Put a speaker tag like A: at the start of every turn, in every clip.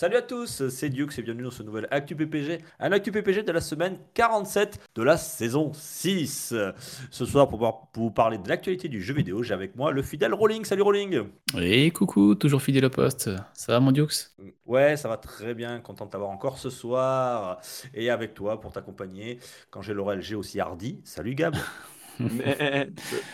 A: Salut à tous, c'est Duke, et bienvenue dans ce nouvel Actu PPG, un Actu PPG de la semaine 47 de la saison 6. Ce soir, pour, vous parler de l'actualité du jeu vidéo, j'ai avec moi le fidèle Rolling. Salut Rolling
B: Et coucou, toujours fidèle au poste. Ça va mon Dukes
A: Ouais, ça va très bien, content de t'avoir encore ce soir. Et avec toi pour t'accompagner, quand j'ai Laurel, j'ai aussi Hardy. Salut Gab
C: Mais,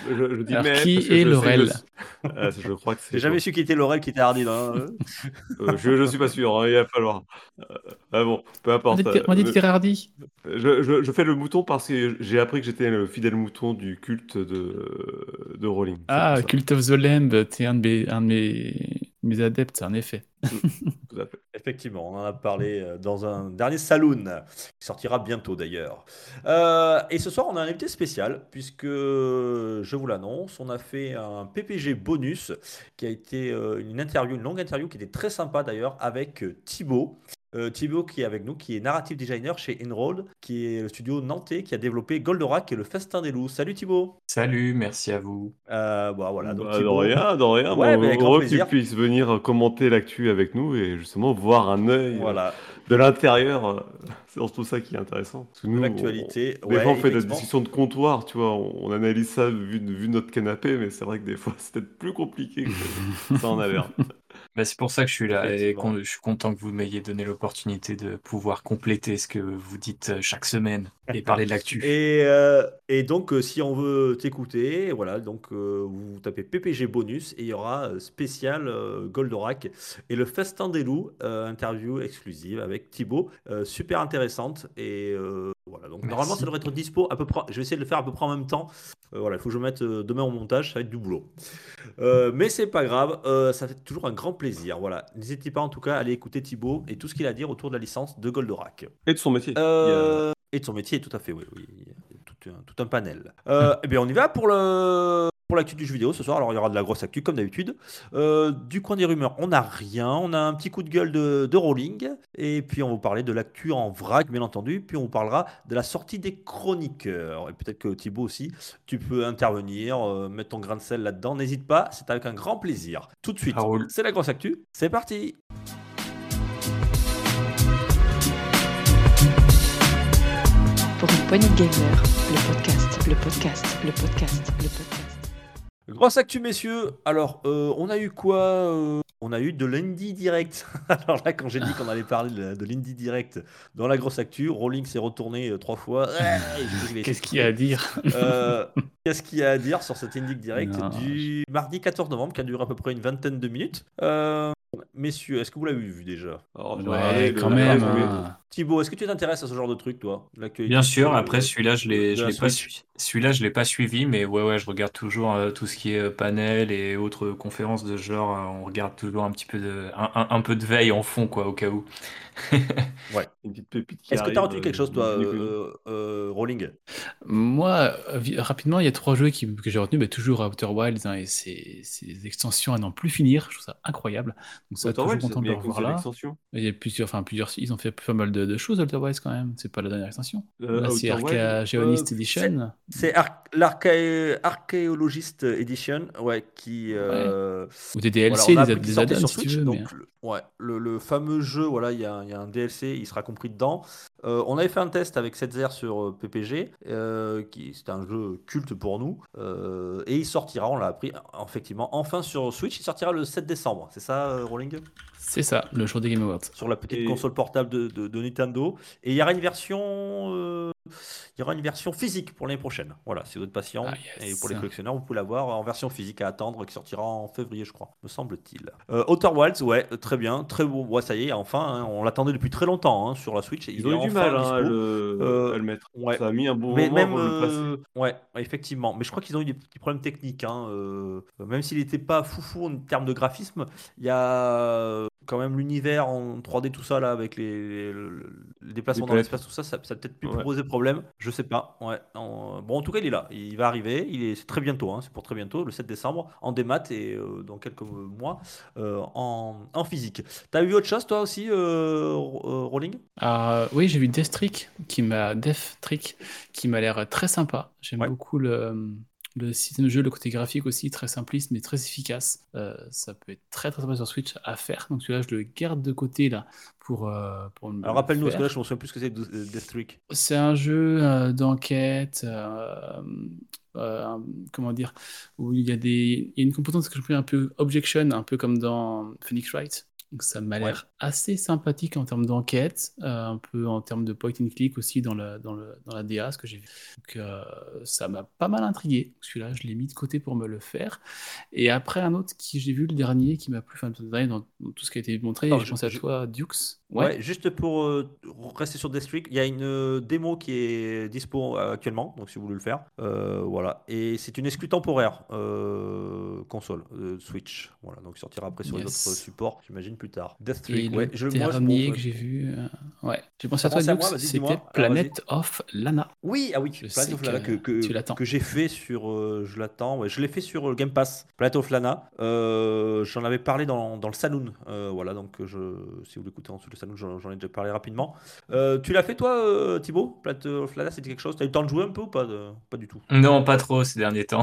C: je, je dis
B: Alors,
C: mais
B: qui est Laurel
C: je- Ah, je crois que c'est.
A: J'ai jamais su qui était Laurel, qui était Hardy. non
C: Euh, je, je suis pas sûr, hein, il va falloir. Euh, ah bon, peu importe.
B: on dit que
C: Euh,
B: Hardy.
C: je, je- je fais le mouton parce que j'ai appris que j'étais le fidèle mouton du culte de, de Rowling.
B: Ah. Cult of the Lamb, t'es un de mes, un de mes, mes adeptes, en effet.
C: Tout à fait.
A: Effectivement, on en a parlé euh, dans un dernier saloon, qui sortira bientôt d'ailleurs. Euh, et ce soir, on a un invité spécial, puisque, je vous l'annonce, on a fait un PPG bonus, qui a été euh, une interview, une longue interview, qui était très sympa d'ailleurs, avec Thibaut. Euh, Thibaut qui est avec nous, qui est narrative designer chez Enrolled, qui est le studio nantais qui a développé Goldorak et le Festin des loups. Salut Thibaut
D: Salut, merci à vous.
A: Euh, bon, voilà, donc
C: Bah, de rien, de rien.
A: Ouais,
C: Bon,
A: grand
C: heureux que tu puisses venir commenter l'actu avec nous et justement voir un œil euh,
A: Voilà,
C: de l'intérieur. C'est surtout ça qui est intéressant.
A: L'actualité.
C: on- des
A: ouais,
C: fois, on fait de la
A: effectivement.
C: discussion de comptoir, tu vois, on, on analyse ça vu, vu notre canapé, mais c'est vrai que des fois, c'est peut-être plus compliqué que ça en a l'air.
D: Bah, c'est pour ça que je suis là et qu'on- je suis content que vous m'ayez donné l'opportunité de pouvoir compléter ce que vous dites euh, chaque semaine et parler de l'actu.
A: Et, euh, et donc, euh, si on veut t'écouter, voilà, donc euh, vous tapez PPG bonus et il y aura spécial euh, Goldorak et le Festin des loups, euh, interview exclusive avec Thibaut, euh, super intéressante. Et euh, voilà, donc
D: Merci.
A: normalement, ça devrait être dispo à peu près. Je vais essayer de le faire à peu près en même temps. Euh, voilà, il faut que je mette euh, demain au montage, ça va être du boulot. Euh, mais c'est pas grave, euh, ça fait toujours un grand plaisir. Voilà, n'hésitez pas en tout cas à aller écouter Thibaut et tout ce qu'il a à dire autour de la licence de Goldorak.
C: Et de son métier. Il y a-
A: Euh, Et de son métier, tout à fait, oui. oui. Tout un, tout un panel. Euh, eh bien, on y va pour le pour l'actu du jeu vidéo ce soir. Alors, il y aura de la grosse actu, comme d'habitude. Euh, du coin des rumeurs, on n'a rien. On a un petit coup de gueule de, de Rolling. Et puis, on va vous parler de l'actu en vrac, bien entendu. Puis, on vous parlera de la sortie des chroniqueurs. Et peut-être que Thibaut aussi, tu peux intervenir, euh, mettre ton grain de sel là-dedans. N'hésite pas, c'est avec un grand plaisir. Tout de suite, c'est la grosse actu. C'est parti
E: Pour une poignée de gagneurs, le podcast, le podcast, le podcast, le podcast.
A: Grosse actu, messieurs. Alors, euh, on a eu quoi euh, On a eu de l'Indie Direct. Alors là, quand j'ai dit qu'on allait parler de, de l'Indie Direct dans la grosse actu, Rolling s'est retourné euh, trois fois.
B: Qu'est-ce qu'il y a à dire?
A: Euh, Qu'est-ce qu'il y a à dire sur cet Indie Direct
B: Non,
A: du mardi 14 novembre qui a duré à peu près une vingtaine de minutes Euh, Messieurs, est-ce que vous l'avez vu déjà?
C: J'ai
B: Ouais, quand même. hein.
A: Thibaut, est-ce que tu t'intéresses à ce genre de truc, toi?
D: Bien sûr, après celui-là, je l'ai,
A: la
D: l'ai pas suivi. Celui-là, je l'ai pas suivi, mais ouais, ouais, je regarde toujours euh, tout ce qui est euh, panel et autres conférences de ce genre. euh, on regarde toujours un petit peu de, un, un- un peu de veille en fond, quoi, au cas où.
C: Une petite pépite qui
A: Est-ce que tu as
C: arrive,
A: retenu quelque
C: euh,
A: chose, toi, euh, euh, Rolling
B: Moi, euh, vi- rapidement, il y a trois jeux qui- que j'ai retenus. Bah, toujours Outer Wilds hein, et ses, ses extensions à n'en plus finir. Je trouve ça incroyable. Donc, ça,
C: Outer
B: toujours
C: Wilds,
B: content de
C: mais
B: le revoir là.
C: l'extension.
B: Il y a plusieurs, enfin, plusieurs, ils ont fait pas mal de, de choses, Outer Wilds, quand même. C'est pas la dernière extension.
C: Euh,
B: Là, c'est
C: Outer
B: Arca
C: Wilds,
B: Geonist
A: euh,
B: Edition.
A: C'est Ar- l'Archae- Archaeologist Edition, ouais, qui. euh,
B: Ou des
A: voilà,
B: DLC,
A: on a
B: des, des add-ons,
A: sur
B: si tu
A: Switch,
B: veux.
A: donc
B: mais-
A: le, ouais, le, le fameux jeu, voilà, il y, a, il y a un DLC, il sera compris dedans. Euh, on avait fait un test avec 7 sur euh, PPG, euh, qui c'est un jeu culte pour nous, euh, et il sortira, on l'a appris, effectivement, enfin sur Switch, il sortira le 7 décembre, c'est ça, euh, Rolling?
B: C'est ça, le jour des Game Awards.
A: Sur la petite
C: Et-
A: console portable de, de- de Nintendo, et il y aura une version, euh, il y aura une version physique pour l'année prochaine. Voilà, si vous êtes patient
B: Ah,
A: et pour les collectionneurs, vous pouvez l'avoir en version physique à attendre, qui sortira en février, je crois, me semble-t-il. Euh, Outer Wilds, ouais, très bien, très beau. Ouais, ça y est, enfin, hein, on l'attendait depuis très longtemps hein, sur la Switch.
C: Ils
A: il
C: ont eu du
A: enfin
C: mal hein, à, le,
A: Euh,
C: à le mettre.
A: ouais.
C: Ça a mis un bon
A: Mais
C: moment
A: même,
C: de le passer.
A: euh, ouais, ouais, effectivement. Mais je crois qu'ils ont eu des petits problèmes techniques. hein, euh, même s'il n'était pas foufou en termes de graphisme, il y a, quand même l'univers en 3D, tout ça, là, avec les, les- le- le déplacement
C: Les
A: dans l'espace, tout ça, ça, ça a peut-être pu
C: Ouais.
A: poser problème. Je sais pas. Ouais. En- Bon, en tout cas, il est là. Il va arriver. Il est c'est très bientôt. hein, C'est pour très bientôt, le 7 décembre, en démat et euh, dans quelques mois euh, en, en physique. T'as vu autre chose, toi aussi, euh, Ro- euh, Rolling
B: Ah, oui, j'ai vu Death Trick qui m'a Death Trick qui m'a l'air très sympa. J'aime
A: Ouais.
B: beaucoup le, le système de jeu, le côté graphique aussi, très simpliste mais très efficace. Euh, ça peut être très très sympa sur Switch à faire. Donc celui-là, je le garde de côté là pour, euh, pour
A: Alors,
B: le
A: rappelle-nous, parce que là, je me souviens plus ce que c'est de- de Death Trick.
B: C'est un jeu euh, d'enquête, euh, comment dire, où il y a des, il y a une composante que je un peu objection, un peu comme dans Phoenix Wright. Donc ça m'a l'air assez sympathique en termes d'enquête, euh, un peu en termes de point and click aussi dans, le, dans, le, dans la DA, ce que j'ai vu. Donc euh, ça m'a pas mal intrigué. Celui-là, je l'ai mis de côté pour me le faire. Et après, un autre qui j'ai vu, le dernier, qui m'a plu, enfin, le dernier dans, dans tout ce qui a été montré, je
A: je-
B: pense à
A: je-
B: toi, Dukes.
A: Ouais. juste pour euh, rester sur Death Streak, il y a une euh, démo qui est dispo euh, actuellement, donc si vous voulez le faire, voilà. Et c'est une exclue temporaire console Switch, voilà. Donc sortira après sur les
B: Yes.
A: autres supports, j'imagine plus tard. Death Streak,
B: le
A: ouais. Je, moi,
B: que j'ai vu, ouais, j'ai pensé à toi,
A: dis-moi.
B: c'était
A: Alors,
B: Planet of Lana.
A: Oui, ah oui,
B: Je
A: Planet
B: sais
A: of Lana
B: que
A: que, j'ai fait sur, je l'attends, ouais, je l'ai fait sur Game Pass, Planet of Lana. J'en avais parlé dans, dans le Saloon, voilà, donc je, si vous l'écoutez ensuite le Saloon, j'en j'en ai déjà parlé rapidement. Euh, tu l'as fait toi, euh, Thibaut? Planet of Lana, c'était quelque chose? T'as eu le temps de jouer un peu ou pas de- Pas du tout?
D: Non, pas trop ces derniers temps.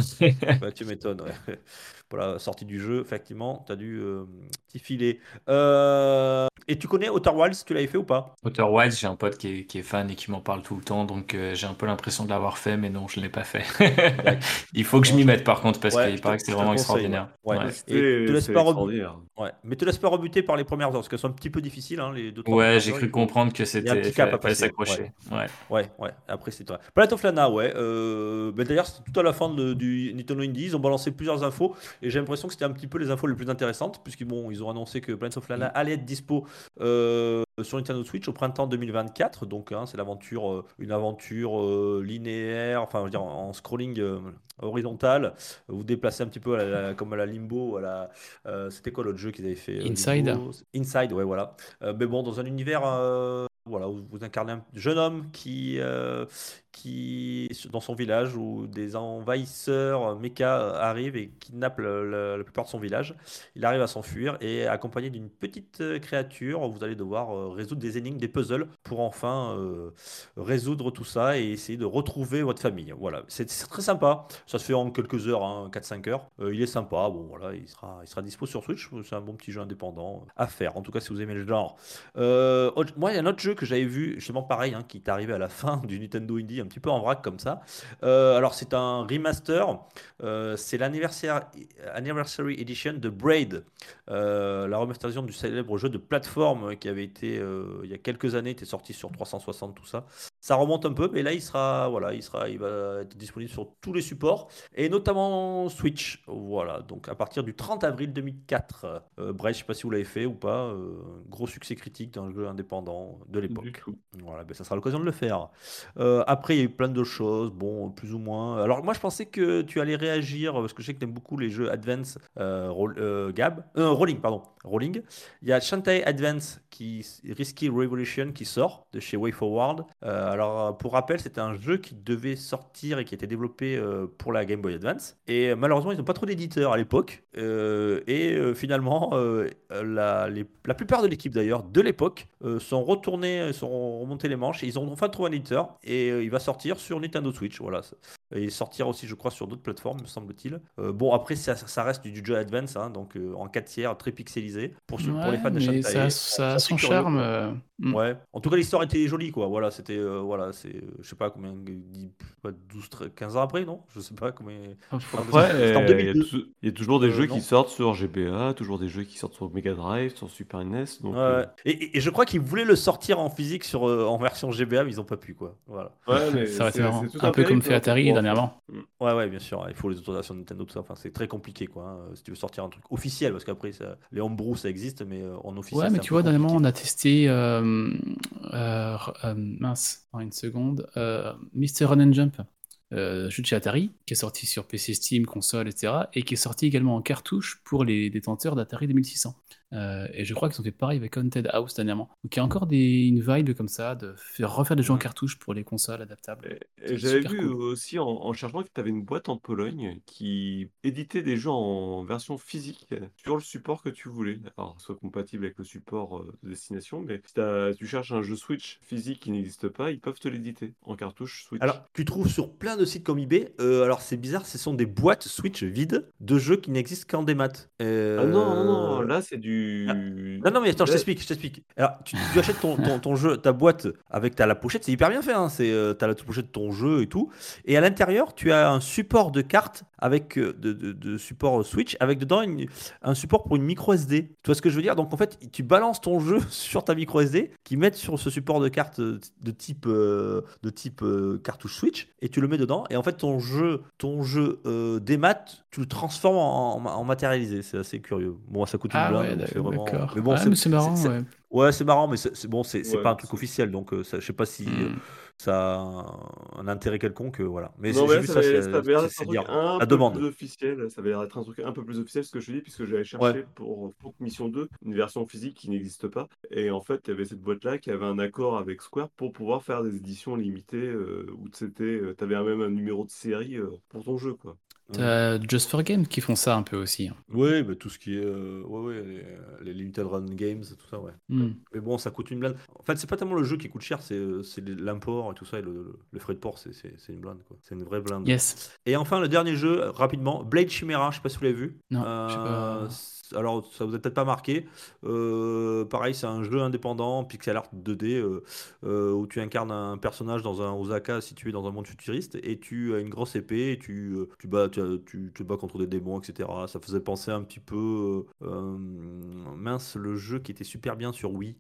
A: Bah, tu m'étonnes, ouais. La sortie du jeu, effectivement, t'as dû euh, t'y filer. Euh, et tu connais Outer Wilds, tu l'avais fait ou pas?
D: Outer Wilds, j'ai un pote qui est, qui est fan et qui m'en parle tout le temps, donc euh, j'ai un peu l'impression de l'avoir fait, mais non, je ne l'ai pas fait. Il faut que je m'y mette par contre, parce
A: Ouais,
D: qu'il paraît que c'est vraiment extraordinaire.
A: ouais.
D: Ouais.
A: Et te laisse
C: c'est
A: pas
C: extraordinaire.
A: Ouais, mais te laisse pas rebuter par les premières heures, parce qu'elles sont un petit peu difficiles, hein, les deux
D: Ouais, j'ai cru comprendre que
A: Il y a un
D: c'était
A: petit cap à
D: fallait
A: passer.
D: s'accrocher. Ouais.
A: Ouais, ouais, après c'est toi. Planet of Lana, ouais. Euh, ben d'ailleurs, c'était tout à la fin de- du Nintendo Indie. Ils ont balancé plusieurs infos et j'ai l'impression que c'était un petit peu les infos les plus intéressantes, puisqu'ils bon, ils ont annoncé que Planet of Lana allait être dispo euh, sur Nintendo Switch au printemps 2024. Donc, hein, c'est l'aventure, euh, une aventure euh, linéaire, enfin, je veux dire, en scrolling horizontal. Vous vous déplacez un petit peu à la- comme à la Limbo, à la. c'était quoi l'autre jeu qu'ils avaient fait
B: Inside.
A: Inside, ouais, voilà. Mais bon, dans un univers. Voilà, vous incarnez un jeune homme qui, euh, qui dans son village où des envahisseurs méca arrivent et kidnappent le- la plupart de son village. Il arrive à s'enfuir et accompagné d'une petite euh, créature, vous allez devoir euh, résoudre des énigmes, des puzzles pour enfin résoudre tout ça et essayer de retrouver votre famille. Voilà, c'est très sympa. Ça se fait en quelques heures, hein, 4-5 heures. Il est sympa. Bon, voilà, il sera, il sera dispo sur Switch. C'est un bon petit jeu indépendant à faire. En tout cas, si vous aimez le genre. Moi, il y a un autre jeu que j'avais vu, justement pareil, hein, qui est arrivé à la fin du Nintendo Indie, un petit peu en vrac comme ça. Euh, alors, c'est un remaster. Euh, c'est l'anniversaire Anniversary Edition de Braid, Euh, la remasterisation du célèbre jeu de plateforme qui avait été il y a quelques années, était sorti sur 360, tout ça. Ça remonte un peu, mais là, il sera, voilà, il sera, il va être disponible sur tous les supports et notamment Switch. Voilà, donc à partir du 30 avril 2004. Euh, bref, je sais pas si vous l'avez fait ou pas. euh, gros succès critique d'un jeu indépendant de l'époque. Voilà, ben ça sera l'occasion de le faire. Euh, après, il y a eu plein de choses, bon, plus ou moins. Alors, moi, je pensais que tu allais réagir, parce que je sais que tu aimes beaucoup les jeux Advance, euh, roll- Gab, Rolling, pardon, Rolling. Il y a Shantae Advance, qui, Risky Revolution, qui sort de chez WayForward. Euh, alors, pour rappel, c'était un jeu qui devait sortir et qui était développé euh, pour la Game Boy Advance. Et euh, malheureusement, ils n'ont pas trop d'éditeurs à l'époque. Euh, et euh, finalement, euh, la, plupart de l'équipe d'ailleurs de l'époque euh, sont retournés, sont remontés les manches et ils ont enfin trouvé un éditeur et euh, il va sortir sur Nintendo Switch. Voilà. Et sortir aussi, je crois, sur d'autres plateformes, me semble-t-il. Euh, bon, après, ça, ça reste du, du jeu Advance, hein, donc euh, en 4 tiers, très pixelisé. Pour, ceux- pour les fans de Shantae.
B: ça, ça a son
A: curieux,
B: charme. euh, mm.
A: Ouais. En tout cas, l'histoire était jolie, quoi. Voilà, c'était, euh, voilà, c'est, euh, je sais pas combien, dix- pas 12, 13, 15 ans après, non? Je sais pas combien.
C: Après, euh, il y, a
A: 2002.
C: tou- il y a toujours des
A: Euh,
C: jeux
A: non.
C: qui sortent sur GBA, toujours des jeux qui sortent sur Mega Drive, sur Super NES. Donc,
A: Ouais,
C: euh,
A: ouais. Et, et- et je crois qu'ils voulaient le sortir en physique sur, euh, en version GBA, mais ils ont pas pu, quoi. Voilà.
C: ouais, mais
B: Ça
C: c'est- tout
B: Un peu comme fait
C: hein,
B: Atari dernièrement.
A: Ouais, ouais, bien sûr. Il faut les autorisations de Nintendo, tout ça. Enfin, c'est très compliqué, quoi. hein, Si tu veux sortir un truc officiel, parce qu'après, ça- les homebrew, ça existe, mais euh, en officiel.
B: Ouais, mais tu vois, dernièrement, on a testé. euh, euh, euh, mince, en une seconde. Euh, Mr. Run and Jump, euh, jeu de chez Atari, qui est sorti sur PC, Steam, console, etc. Et qui est sorti également en cartouche pour les détenteurs d'Atari 2600. Euh, et je crois qu'ils ont fait pareil avec Haunted House dernièrement. Donc il y a encore des, une vibe comme ça de faire, refaire des jeux en cartouche pour les consoles adaptables.
C: Et, et
B: C'est
C: j'avais vu
B: cool.
C: aussi en, en cherchant que tu avais une boîte en Pologne qui éditait des jeux en version physique sur le support que tu voulais. Alors, soit compatible avec le support euh, de destination, mais si tu cherches un jeu Switch physique qui n'existe pas, ils peuvent te l'éditer en cartouche Switch.
A: Alors, tu trouves sur plein de sites comme eBay, euh, alors c'est bizarre, ce sont des boîtes Switch vides de jeux qui n'existent qu'en démat. Euh,
C: Ah non, non, non, là c'est du.
A: Non, non, mais attends, je t'explique, je t'explique. Alors, tu, tu achètes ton, ton, ton jeu, ta boîte avec ta la pochette, c'est hyper bien fait. Hein, c'est, euh, t'as la pochette de ton jeu et tout. Et à l'intérieur, tu as un support de carte avec euh, de, de- de support Switch avec dedans une- un support pour une micro SD. Tu vois ce que je veux dire? Donc en fait, tu balances ton jeu sur ta micro SD qui met sur ce support de carte euh, de type euh, de type euh, cartouche Switch et tu le mets dedans. Et en fait, ton jeu, ton jeu euh, démat, tu le transformes en, en- en matérialisé. C'est assez curieux. Bon, ça coûte une
B: Ah
A: blinde,
B: ouais,
A: c'est vraiment- Mais bon,
B: c'est marrant, ouais.
A: Ouais, c'est marrant, mais c'est bon, c'est
C: Ouais,
A: pas un truc officiel, donc euh, ça, je sais pas si euh,
B: Hmm.
A: ça a un, un intérêt quelconque, euh, voilà. Mais
C: Non,
A: vu
C: ça
A: ça,
C: avait, ça avait l'air d'être un truc
A: dire
C: un
A: la
C: peu
A: demande.
C: plus officiel. Ça avait l'air d'être un truc un peu plus officiel, ce que je dis, puisque j'avais cherché
A: Ouais.
C: pour Mission 2 une version physique qui n'existe pas. Et en fait, il y avait cette boîte-là qui avait un accord avec Square pour pouvoir faire des éditions limitées euh, où c'était, tu avais même un numéro de série pour ton jeu, quoi.
B: T'as Just for Games qui font ça un peu aussi. hein.
A: Oui, mais tout ce qui est, euh, ouais, ouais, les, les limited run games, tout ça, ouais.
B: Hmm.
A: Mais bon, ça coûte une blinde. En fait, c'est pas tellement le jeu qui coûte cher, c'est euh, l'import et tout ça, et le, le frais de port, c'est une blinde, quoi. C'est une vraie blinde.
B: Yes.
A: Et enfin, le dernier jeu, euh, rapidement, Blade Chimera, je sais pas si vous l'avez vu.
B: Non,
A: Euh, Alors, ça vous a peut-être pas marqué. Euh, pareil, c'est un jeu indépendant, pixel art 2D, euh, euh, où tu incarnes un personnage dans un Osaka situé dans un monde futuriste, et tu as une grosse épée, et tu, tu, bats, tu, tu te bats contre des démons, etc. Ça faisait penser un petit peu... mince, le jeu qui était super bien sur Wii.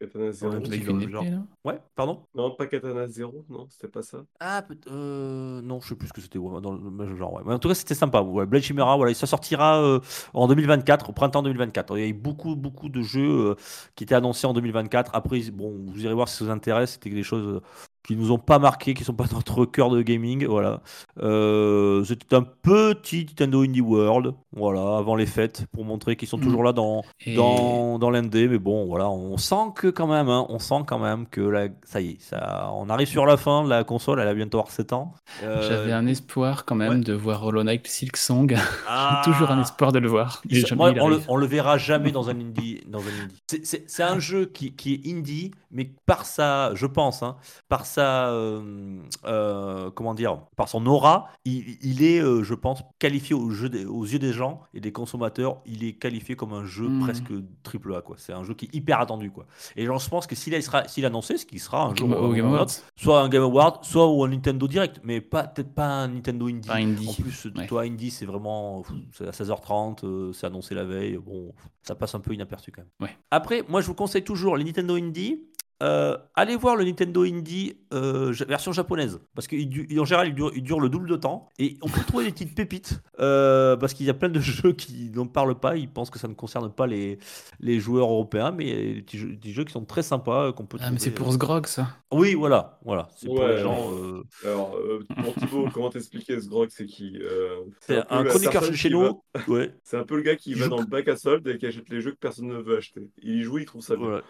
C: Katana Zero.
A: un
B: Avec
A: petit
B: une
A: genre.
B: épée, là
A: Ouais, pardon?
C: Non, pas Katana Zero, non, c'était pas ça.
A: Ah, euh, non, je sais plus ce que c'était ouais, dans le même genre. ouais. Mais en tout cas, c'était sympa. Ouais. Blade Chimera, voilà, ça sortira euh, en 2024, au printemps 2024. Il y a eu beaucoup, beaucoup de jeux euh, qui étaient annoncés en 2024. Après, bon, vous irez voir si ça vous intéresse. C'était des choses euh, qui nous ont pas marqué, qui sont pas notre cœur de gaming. Voilà. Euh, c'était un petit Nintendo Indie World, voilà, avant les fêtes, pour montrer qu'ils sont
B: Mm.
A: toujours là dans
B: Et
A: dans, dans l'ND, mais bon, voilà, on sent que quand même, hein, on sent quand même que là, ça y est, ça, on arrive sur la fin de la console, elle a bientôt avoir 7 ans. Euh,
B: j'avais un espoir quand même
A: ouais.
B: de voir Hollow Knight Silk Song.
A: ah,
B: Toujours un espoir de le voir. Et
A: moi, on, le, on le verra jamais dans un indie. Dans un indie. C'est un jeu qui, qui est indie, mais par sa, je pense, hein, par sa, euh, euh, comment dire, par son aura, il, il est, euh, je pense, qualifié au jeu des- aux yeux des gens et des consommateurs, il est qualifié comme un jeu
B: Mm.
A: presque triple A, quoi. C'est un jeu qui est hyper attendu, quoi. Et je pense que s'il sera, s'il annoncé, ce qui sera un
B: Game-
A: jour
B: au Game
A: un soit un Game Award, soit au Nintendo Direct, mais pas peut-être pas un Nintendo Indie.
B: Pas indie.
A: En plus,
B: Ouais.
A: toi, Indie, c'est vraiment c'est à 16h30, euh, c'est annoncé la veille. Bon, ça passe un peu inaperçu quand même.
B: Ouais.
A: Après, moi, je vous conseille toujours les Nintendo Indie. Euh, allez voir le Nintendo Indie euh, version japonaise. Parce qu'en général il dure, il dure le double de temps. Et on peut trouver des petites pépites euh, parce qu'il y a plein de jeux qui n'en parlent pas. Ils pensent que ça ne concerne pas les, les joueurs européens mais il y a des petits jeux, des jeux qui sont très sympas qu'on peut
B: Ah, mais c'est pour ce grog, ça.
A: oui voilà voilà. C'est pour les gens euh,
C: Alors, euh, pour Thibaut, comment t'expliquer ce grog C'est qui euh,
A: c'est un chroniqueur chez nous
C: va-
A: ouais.
C: C'est un peu le gars qui
A: Il
C: va
A: joue
C: dans le bac à solde et qui achète les jeux que personne ne veut acheter. Il y joue, il trouve ça bien.
A: voilà.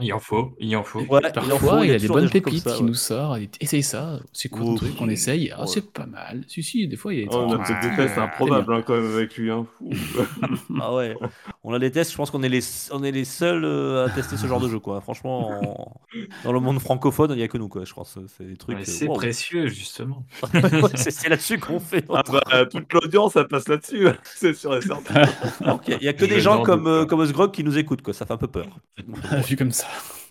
D: Il en faut, il en faut.
A: Ouais, il en
B: Parfois,
A: faut,
B: il,
A: y
B: a des bonnes pépites
A: ça,
B: qui
A: ouais.
B: nous sort. Il dit, Essaye ça, c'est quoi ton
A: Ouf.
B: truc qu'on essaye Ah,
A: Ouais.
B: c'est pas mal. Si, si, des fois, il y a des
C: Oh, on a
B: trucs.
C: peut-être des
B: Ah,
C: tests
B: c'est
C: improbables hein, quand même avec lui. Hein. Fou.
A: Ah ouais, on a des tests, je pense qu'on est les, on est les seuls euh, à tester ce genre de jeu quoi. Franchement, en- dans le monde francophone, il n'y a que nous quoi, je pense. C'est des trucs. Euh,
D: c'est
A: wow.
D: précieux, justement.
A: C'est là-dessus qu'on fait.
C: Ah bah, toute l'audience, elle passe là-dessus, c'est sûr et certain.
A: Il n'y a, que des gens comme, euh, Osgrog qui nous écoutent quoi, ça fait un peu peur.
B: Vu comme ça.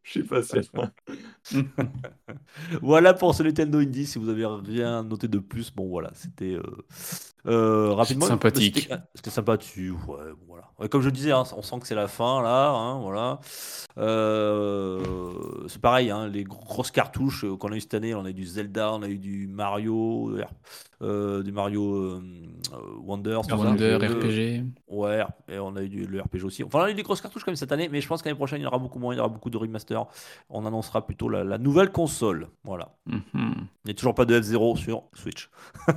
C: Je suis pas sûr.
A: Voilà pour ce Nintendo Indie, si vous avez rien noté de plus, bon voilà, c'était euh, euh, rapidement.
B: sympathique.
A: C'était sympathique, ouais, voilà. Ouais, comme je disais, hein, on sent que c'est la fin là, hein, voilà. Euh, c'est pareil, hein, les grosses cartouches euh, qu'on a eu cette année, on a eu du Zelda, on a eu du Mario, euh, du Mario Wonder.
B: Wonder, RPG.
A: Ouais, et on a eu du, le RPG aussi. Enfin, on a eu des grosses cartouches même cette année, mais je pense qu'année prochaine, il y en aura beaucoup moins. Il y aura beaucoup de remaster. On annoncera plutôt la, la nouvelle console. Voilà.
B: Mhm.
A: Il n'y a toujours pas de F0 sur Switch.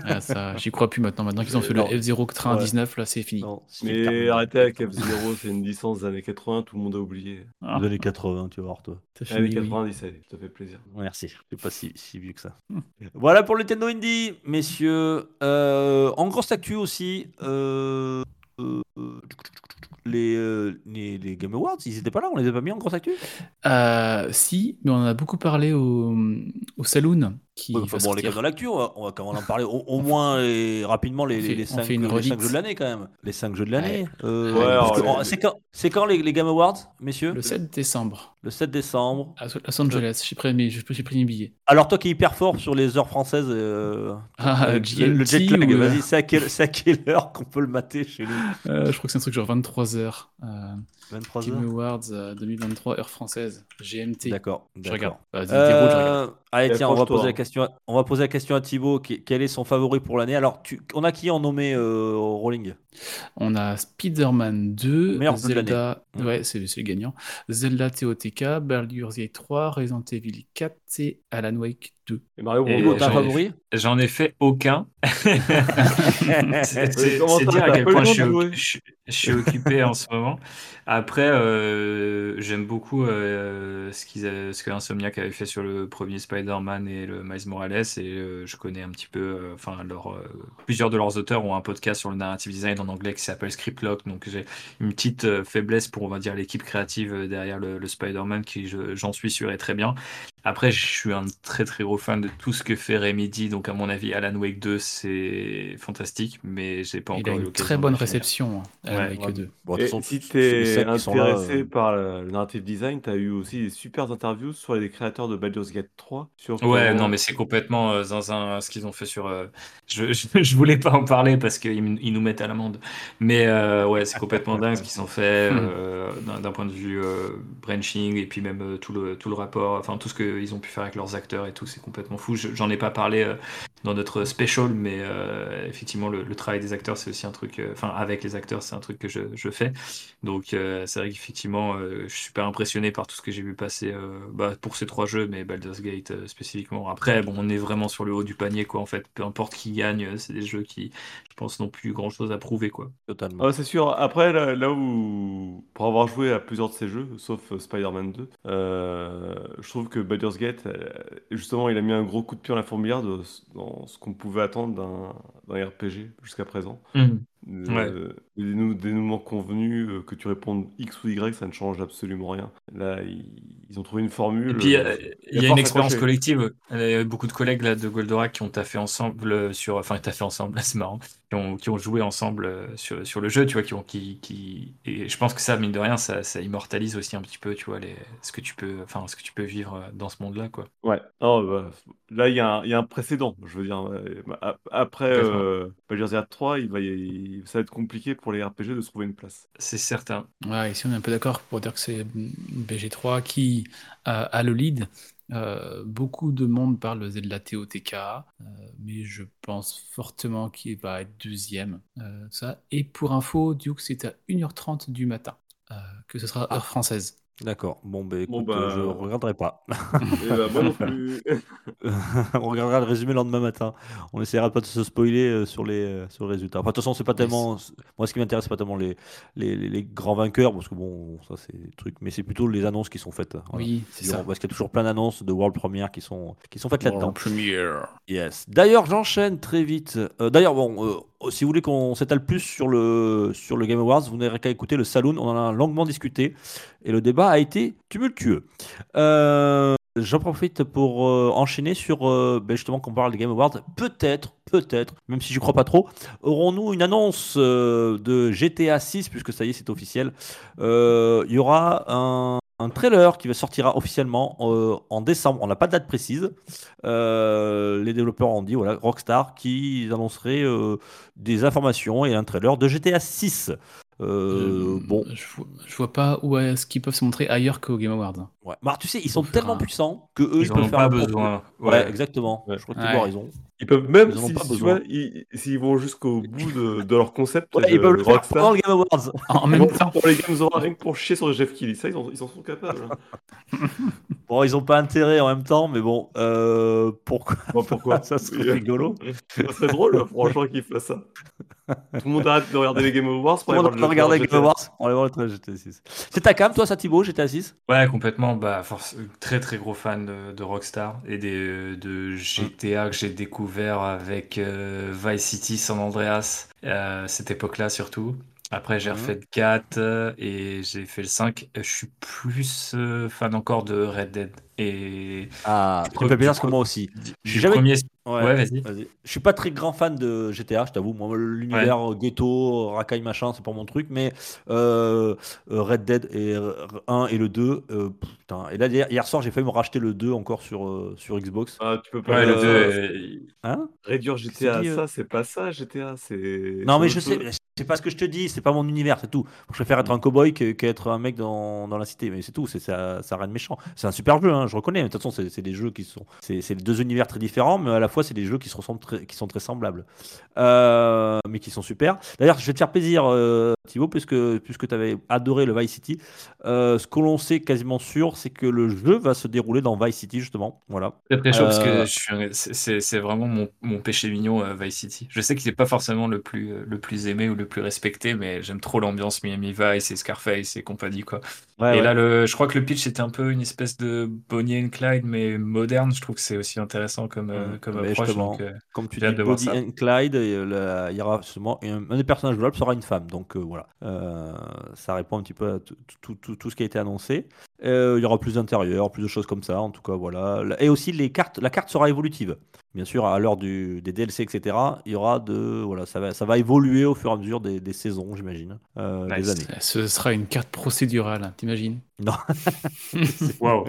B: Ah, ça, j'y crois plus maintenant. Maintenant qu'ils ont fait
A: Non.
B: le F099, là, c'est fini.
A: Non,
C: Mais arrêtez avec F-Zero, c'est une licence des années 80, tout le monde a oublié.
B: Ah,
A: Les années 80, tu vas voir, toi.
C: Années
B: fini.
C: 90, allez, ça fait plaisir.
A: Merci, c'est pas si, si vieux que ça. Voilà pour le Nintendo Indie, messieurs. Euh, en grosse actu aussi, euh, les, euh, les, les Game Awards, ils étaient pas là, on les a pas mis en grosse actu?
B: Euh, si, mais on en a beaucoup parlé au, au Saloon. Qui
A: Ouais, enfin, bon, on les comme dans l'actu, on va, on va quand même en parler au, au moins et rapidement les, les, cinq, les jeux de l'année quand même. Les 5 jeux de l'année. Euh,
B: Ouais,
A: oh, c'est quand, c'est quand les, Game Awards, messieurs?
B: Le 7 décembre,
A: Le 7 décembre.
B: à Los Angeles. J'ai pris, mes- pris mes billets.
A: Alors toi qui es hyper fort sur les heures françaises, euh,
B: Ah,
A: le, le- le jet lag,
B: ou, euh,
A: vas-y, c'est à, à quelle heure qu'on peut le mater chez nous?
B: Euh, je crois que c'est un truc genre 23h.
A: 23
B: Game Awards euh, 2023, heure française. GMT.
A: D'accord.
B: Je regarde. Vas-y, je regarde.
A: Allez, tiens, on va, poser la
C: hein.
A: question, à- on va poser la question à Thibaut. Quel est son favori pour l'année? Alors, tu, on a qui en nommé euh, au Rolling?
B: On a Spider-Man 2,
A: Meilleur jeu de
B: Zelda,
A: l'année.
B: ouais, c'est c'est le gagnant. Zelda TOTK, Baldur's Gate 3, Resident Evil 4 et Alan Wake 2.
C: Et Mario Bros.
A: T'as un
D: j'en ai-
A: favori?
D: J'en ai fait aucun. c'est dire à quel point je suis, je je occupé en ce moment. Après, euh, j'aime beaucoup euh, ce, a- ce que Insomniac avait fait sur le premier Spider-Man et le Miles Morales. Et euh, je connais un petit peu, euh, enfin, leur, euh, plusieurs de leurs auteurs ont un podcast sur le narrative design en anglais qui s'appelle Scriptlock. Donc j'ai une petite euh, faiblesse pour, on va dire, l'équipe créative derrière le, le Spider-Man qui, je- j'en suis sûr, est très bien. Après, je suis un très très gros fan de tout ce que fait Remedy, donc à mon avis, Alan Wake 2, c'est fantastique, mais j'ai pas
B: Il a
D: encore eu
B: une
D: l'occasion
B: très bonne réception, hein, Alan
D: Ouais,
B: Wake
A: ouais.
B: 2.
A: Bon, de
C: Et
A: façon,
C: si
A: sont là,
C: intéressé
A: euh,
C: par le, le narrative design, t'as eu aussi des super interviews sur les créateurs de Baldur's Gate 3. Sur
D: Ouais,
C: comment-
D: non, mais c'est complètement euh, zinzin ce qu'ils ont fait sur. euh, je, je, je voulais pas en parler parce qu'ils ils nous mettent à l'amende. Mais euh, ouais, c'est complètement dingue ce qu'ils ont fait euh, d'un point de vue euh, branching et puis même euh, tout, le, tout le rapport, enfin tout ce qu'ils ont pu faire avec leurs acteurs et tout, c'est complètement fou. Je- J'en ai pas parlé euh, dans notre special, mais euh, effectivement, le, le travail des acteurs, c'est aussi un truc. euh, Enfin, avec les acteurs, c'est un truc que je, je fais. Donc euh, c'est vrai qu'effectivement, euh, je suis super impressionné par tout ce que j'ai vu passer euh, bah, pour ces trois jeux, mais Baldur's Gate euh, spécifiquement. Après, bon, on est vraiment sur le haut du panier, quoi. En fait, peu importe qui gagne, c'est des jeux qui, je pense, n'ont plus grand chose à prouver, quoi.
A: Totalement.
C: Ah, c'est sûr. Après, là, là où, pour avoir joué à plusieurs de ces jeux, sauf Spider-Man 2, euh, je trouve que Baldur's Euh, justement, il a mis un gros coup de pied dans la fourmilière de, dans ce qu'on pouvait attendre d'un d'un RPG jusqu'à présent. Euh, des, dénou- dénouements convenus, euh, que tu répondes X ou Y, ça ne change absolument rien. Là, ils, ont trouvé une formule.
D: Et puis,
C: euh,
D: euh, il y a une expérience collective. Il y a beaucoup de collègues là, de Goldorak qui ont taffé ensemble sur. Enfin, taffé ensemble, c'est marrant. Qui ont, qui ont joué ensemble sur, sur le jeu, tu vois. Qui ont, qui, qui... Et je pense que ça, mine de rien, ça, ça immortalise aussi un petit peu, tu vois, les... ce, que tu peux... Enfin, ce que tu peux vivre dans ce monde-là, quoi.
C: Ouais. Non, bah, là, il y, a un- il y a un précédent, je veux dire. euh, ap- Après euh, Baldur's Gate 3, il va y- ça va être compliqué pour les RPG de se trouver une place.
D: C'est certain.
B: Ouais, ici on est un peu d'accord pour dire que c'est BG3 qui euh, a le lead. Euh, beaucoup de monde parle de Zelda TOTK, mais je pense fortement qu'il va être deuxième. ça. Et pour info, Duke, c'est à 1h30 du matin, que ce sera heure française.
A: D'accord. Bon, bah, écoute,
C: Bon, bah,
A: euh, je regarderai pas.
C: Et bah, moi non plus.
A: on regardera le résumé le lendemain matin. On essaiera pas de se spoiler euh, sur les, euh, sur les résultats. Enfin, de toute façon, c'est pas tellement. Moi, ce qui m'intéresse, c'est pas tellement les, les, les- les grands vainqueurs, parce que bon, ça c'est des trucs, mais c'est plutôt les annonces qui sont faites. Voilà.
B: Oui, c'est ça.
A: Parce qu'il y a toujours plein d'annonces de World Premiere qui sont, qui sont faites là-dedans.
B: World Premiere.
A: Yes. D'ailleurs, j'enchaîne très vite. Euh, D'ailleurs, bon, euh, si vous voulez qu'on s'étale plus sur le, sur le Game Awards, vous n'avez qu'à écouter le Saloon. On en a longuement discuté et le débat a été tumultueux. Euh, J'en profite pour euh, enchaîner sur euh, ben justement qu'on parle des Game Awards. Peut-être, peut-être, même si je crois pas trop, aurons-nous une annonce de GTA 6 puisque ça y est, c'est officiel. Il y aura un, un trailer qui sortira officiellement en décembre. On n'a pas de date précise. Les développeurs ont dit, voilà, Rockstar, qui annoncerait des informations et un trailer de GTA 6. Euh,
B: Euh,
A: bon,
B: je, vois, je vois pas où est-ce qu'ils peuvent se montrer ailleurs qu'au Game Awards.
A: ouais. Bah, tu sais, ils sont tellement
B: un-
A: puissants que eux, ils,
D: Ils en
A: peuvent
D: ont
A: faire
D: pas besoin.
A: Ouais, exactement.
C: Ouais.
A: Je crois que
B: Ouais.
A: tu as raison.
C: Ils peuvent même,
A: Ils en ont
C: si,
A: pas
C: tu vois, s'ils vont jusqu'au bout de, de leur concept,
A: Ouais, ils peuvent le faire pendant le Game Awards.
B: En même temps.
C: pour les Games Awards, rien que pour chier sur Jeff Keighley. Ça, ils en, ils en sont capables. hein.
A: Bon, ils ont pas intérêt en même temps, mais bon, euh, pourquoi
C: Bon, pourquoi
A: Ça serait rigolo.
C: Ça serait drôle, hein, franchement, qu'ils fassent ça. Tout le monde arrête de regarder les Game Awards
A: Tout le monde
C: voir
A: va
C: le jeu
A: regarder
C: GTA.
A: Game Awards. On va voir le GTA 6. C'est ta cam, toi, ça, Thibaut, GTA 6
D: Ouais, complètement. Bah, force... Très très gros fan de, de Rockstar et des, de GTA que j'ai découvert avec euh, Vice City, San Andreas, euh, cette époque-là surtout. Après, j'ai
A: Mhm.
D: refait le 4 euh, et j'ai fait le 5. Je suis plus euh, fan encore de Red Dead. Et
A: Ah, fait plaisir
D: du
A: parce que moi aussi.
D: du
A: J'ai jamais-
D: premier.
A: Ouais,
D: Ouais, vas-y.
A: vas-y. Je suis pas très grand fan de GTA, je t'avoue. Moi, l'univers euh, ghetto, racaille, machin, c'est pas mon truc. Mais euh, euh, Red Dead et, euh, 1 et le 2, euh, putain. Et là, hier, hier soir, j'ai failli me racheter le 2 encore sur, euh, sur Xbox.
C: Ah, tu peux pas
D: Ouais, le
A: Euh,
D: deux,
C: euh,
A: Hein
C: réduire GTA
A: tu
C: à
A: euh
C: ça, c'est pas ça, GTA, c'est.
A: Non, mais je sais, c'est pas ce que je te dis, c'est pas mon univers, c'est tout. Je préfère être un cowboy qu'être un mec dans, dans la cité, mais c'est tout, c'est ça, ça rien de méchant. C'est un super jeu, hein, je reconnais, mais de toute façon, c'est c'est des jeux qui sont. C'est c'est deux univers très différents, mais à la fois, c'est des jeux qui, se ressemblent très, qui sont très semblables, Euh, mais qui sont super. D'ailleurs, je vais te faire plaisir, euh, Thibaut, puisque, puisque tu avais adoré le Vice City. Euh, ce que l'on sait quasiment sûr, c'est que le jeu va se dérouler dans Vice City, justement. Voilà.
D: Très très chaud parce
A: Euh,
D: que un- c'est- c'est c'est vraiment mon, mon péché mignon euh, Vice City. Je sais qu'il n'est pas forcément le plus, euh, le plus aimé ou le plus respecté, mais j'aime trop l'ambiance Miami Vice et Scarface et compagnie quoi.
A: Ouais,
D: et
A: ouais.
D: là, le, je crois que le pitch c'était un peu une espèce de Bonnie and Clyde mais moderne. Je trouve que c'est aussi intéressant comme, euh, comme approche. donc, euh,
A: Comme tu dis,
D: ça.
A: and Clyde, et, euh, la- il y aura justement un, un des personnages jouables sera une femme. Donc euh, voilà, Euh, ça répond un petit peu à tout, tout- tout- tout ce qui a été annoncé. Euh, il y aura plus d'intérieur, plus de choses comme ça. En tout cas, voilà. Et aussi les cartes, la carte sera évolutive. Bien sûr, à l'heure du- des DLC, etc. Il y aura de voilà, ça va, ça va évoluer au fur et à mesure des, des saisons, j'imagine, euh, des années.
B: Ce sera une carte procédurale, hein, t'imagines?
A: Non.
D: Waouh.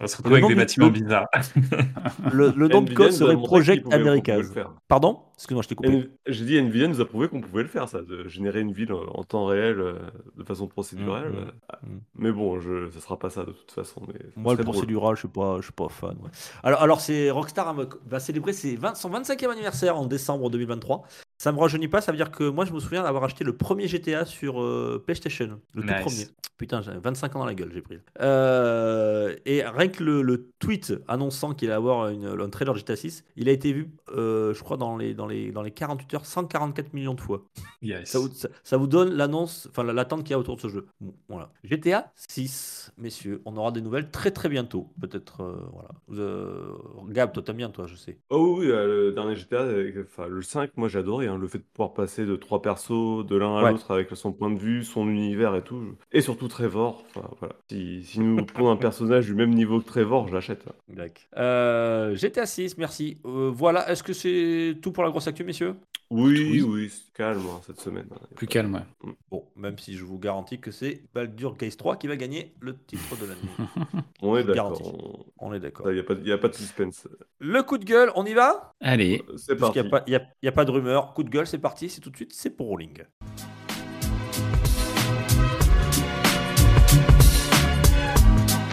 D: On se retrouve avec des bâtiments bizarres.
A: Le, le nom de code serait Project Americas. Pardon? Excuse-moi, je t'ai coupé.
C: N- J'ai dit Nvidia nous a prouvé qu'on pouvait le faire, ça, de générer une ville en temps réel euh, de façon procédurale.
A: Mhm.
C: euh,
A: Mhm.
C: Mais bon, je, ça sera pas ça de toute façon. Mais
A: Moi, le procédural, je suis pas, je suis pas fan. ouais. Alors, alors c'est Rockstar va- célébrer ses 20 son 25e anniversaire en décembre 2023. Ça me rajeunit pas, ça veut dire que moi, je me souviens d'avoir acheté le premier GTA sur euh, PlayStation, le tout premier. Putain, j'ai 25 ans dans la gueule, j'ai pris. Euh, et rien que le, le tweet annonçant qu'il allait avoir une, un trailer GTA 6, il a été vu, euh, je crois, dans les, dans, les, dans les 48 heures, 144 millions de fois.
D: Yes.
A: Ça vous, ça, ça vous donne l'annonce, enfin la- l'attente qu'il y a autour de ce jeu. Bon, voilà. GTA 6, messieurs, on aura des nouvelles très très bientôt. Peut-être, euh, voilà. Euh, Gab, toi t'aimes bien, toi, je sais.
C: Oh oui, oui, euh, le dernier GTA, euh, enfin le 5, moi j'ai adoré, hein, le fait de pouvoir passer de trois persos, de l'un à
A: Ouais.
C: l'autre avec son point de vue, son univers et tout. Et surtout Trevor, enfin voilà. Si, si nous prenons un personnage du même niveau que Trevor, j'achète.
A: D'accord. Euh, GTA 6, merci. Euh, voilà, est-ce que c'est tout pour la grosse actu, messieurs?
C: Oui,
B: Oui.
C: calme hein, cette semaine. hein.
B: Plus calme, ouais.
A: Bon, même si je vous garantis que c'est Baldur Case 3 qui va gagner le titre de l'année.
C: On est d'accord. On-
A: on est d'accord.
C: Il n'y a, pas de- y a pas de suspense.
A: Le coup de gueule, on y va?
B: Allez,
C: C'est
A: Parce
C: parti.
A: qu'il n'y a, pas- il y a- il y a pas de rumeur. Coup de gueule, c'est parti, c'est tout de suite, c'est pour Rolling.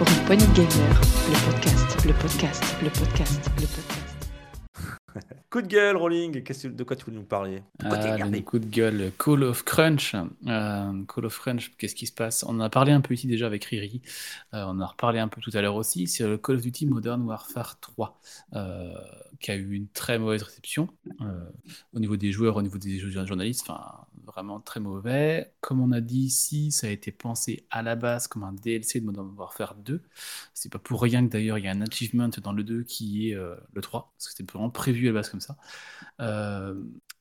E: Pour une poignée de gamer, le podcast, le podcast, le podcast, le podcast.
A: Coup de gueule, Rolling, de quoi tu voulais nous parler Pourquoi t'es
B: Ah,
A: énervé
B: le coup de gueule, Call of Crunch. Euh, Call of Crunch, qu'est-ce qui se passe? On en a parlé un peu ici déjà avec Riri. Euh, on en a reparlé un peu tout à l'heure aussi. C'est le Call of Duty Modern Warfare 3 euh, qui a eu une très mauvaise réception euh, au niveau des joueurs, au niveau des journalistes. Enfin, vraiment très mauvais. Comme on a dit ici, ça a été pensé à la base comme un DLC de Modern Warfare 2. C'est pas pour rien que d'ailleurs il y a un achievement dans le 2 qui est euh, le 3, parce que c'était vraiment prévu à la base comme ça. Euh,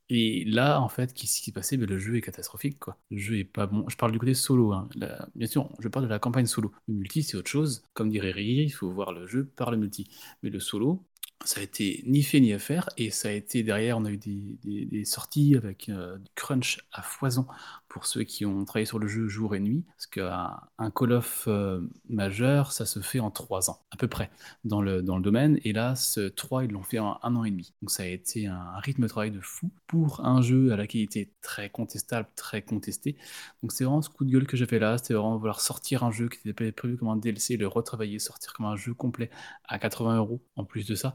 B: et là, en fait, qu'est-ce qui s'est passé? Ben, Le jeu est catastrophique, quoi. Le jeu est pas bon. Je parle du côté solo. hein. Bien sûr, je parle de la campagne solo. Le multi, c'est autre chose. Comme dirait Riri, il faut voir le jeu par le multi. Mais le solo, ça a été ni fait ni à faire. Et ça a été derrière, on a eu des, sorties avec euh, du crunch à foison pour ceux qui ont travaillé sur le jeu jour et nuit, parce qu'un un Call of euh, majeur, ça se fait en trois ans, à peu près, dans le, dans le domaine. Et là, ce 3, ils l'ont fait en un an et demi. Donc ça a été un, rythme de travail de fou pour un jeu à la qualité très contestable, très contesté. Donc c'est vraiment ce coup de gueule que j'ai fait là, c'était vraiment vouloir sortir un jeu qui était prévu comme un DLC, le retravailler, sortir comme un jeu complet à 80 euros en plus de ça,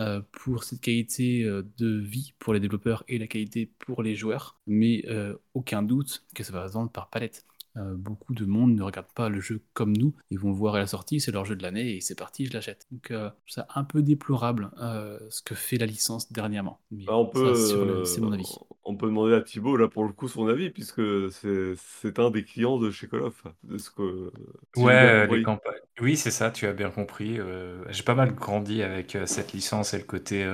B: euh, pour cette qualité euh, de vie pour les développeurs et la qualité pour les joueurs. Mais aucun doute que ça va se vendre par palette. Euh, beaucoup de monde ne regarde pas le jeu comme nous. Ils vont voir à la sortie, c'est leur jeu de l'année et c'est parti, je l'achète. Donc euh, c'est un peu déplorable euh, ce que fait la licence dernièrement.
C: Mais bah, on peut, c'est mon avis. On peut demander à Thibaut là pour le coup son avis puisque c'est un des clients de chez Call of. De ce que
D: ouais, les campagnes. Oui, c'est ça. Tu as bien compris. J'ai pas mal grandi avec cette licence et le côté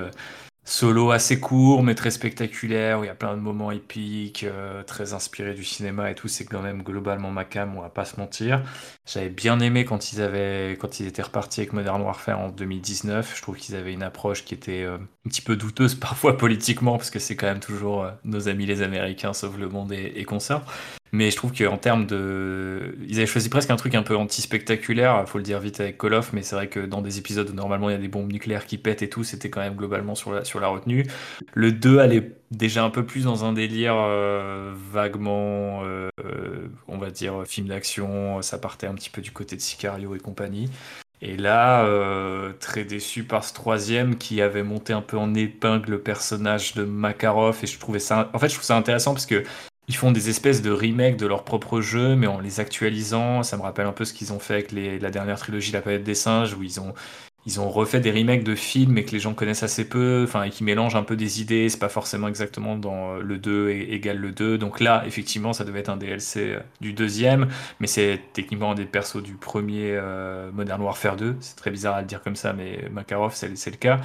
D: Solo assez court mais très spectaculaire, où il y a plein de moments épiques, euh, très inspirés du cinéma et tout, c'est quand même globalement ma cam, on va pas se mentir. J'avais bien aimé quand ils avaient quand ils étaient repartis avec Modern Warfare en 2019, je trouve qu'ils avaient une approche qui était euh, un petit peu douteuse parfois politiquement parce que c'est quand même toujours euh, nos amis les Américains sauvent le monde et, et consorts. Mais je trouve qu'en termes de. Ils avaient choisi presque un truc un peu anti-spectaculaire, faut le dire vite avec Call of, mais c'est vrai que dans des épisodes où normalement il y a des bombes nucléaires qui pètent et tout, c'était quand même globalement sur la, sur la retenue. Le 2 allait déjà un peu plus dans un délire euh, vaguement, euh, on va dire, film d'action. Ça partait un petit peu du côté de Sicario et compagnie. Et là, euh, très déçu par ce troisième qui avait monté un peu en épingle le personnage de Makarov. Et je trouvais ça, en fait, je trouve ça intéressant parce que ils font des espèces de remakes de leur propre jeu, mais en les actualisant. Ça me rappelle un peu ce qu'ils ont fait avec la dernière trilogie La planète des singes, où ils ont, ils ont refait des remakes de films et que les gens connaissent assez peu, enfin, et qui mélangent un peu des idées. C'est pas forcément exactement dans le 2 et égal le 2. Donc là, effectivement, ça devait être un DLC du deuxième, mais c'est techniquement des persos du premier euh, Modern Warfare 2. C'est très bizarre à le dire comme ça, mais Makarov, c'est le cas.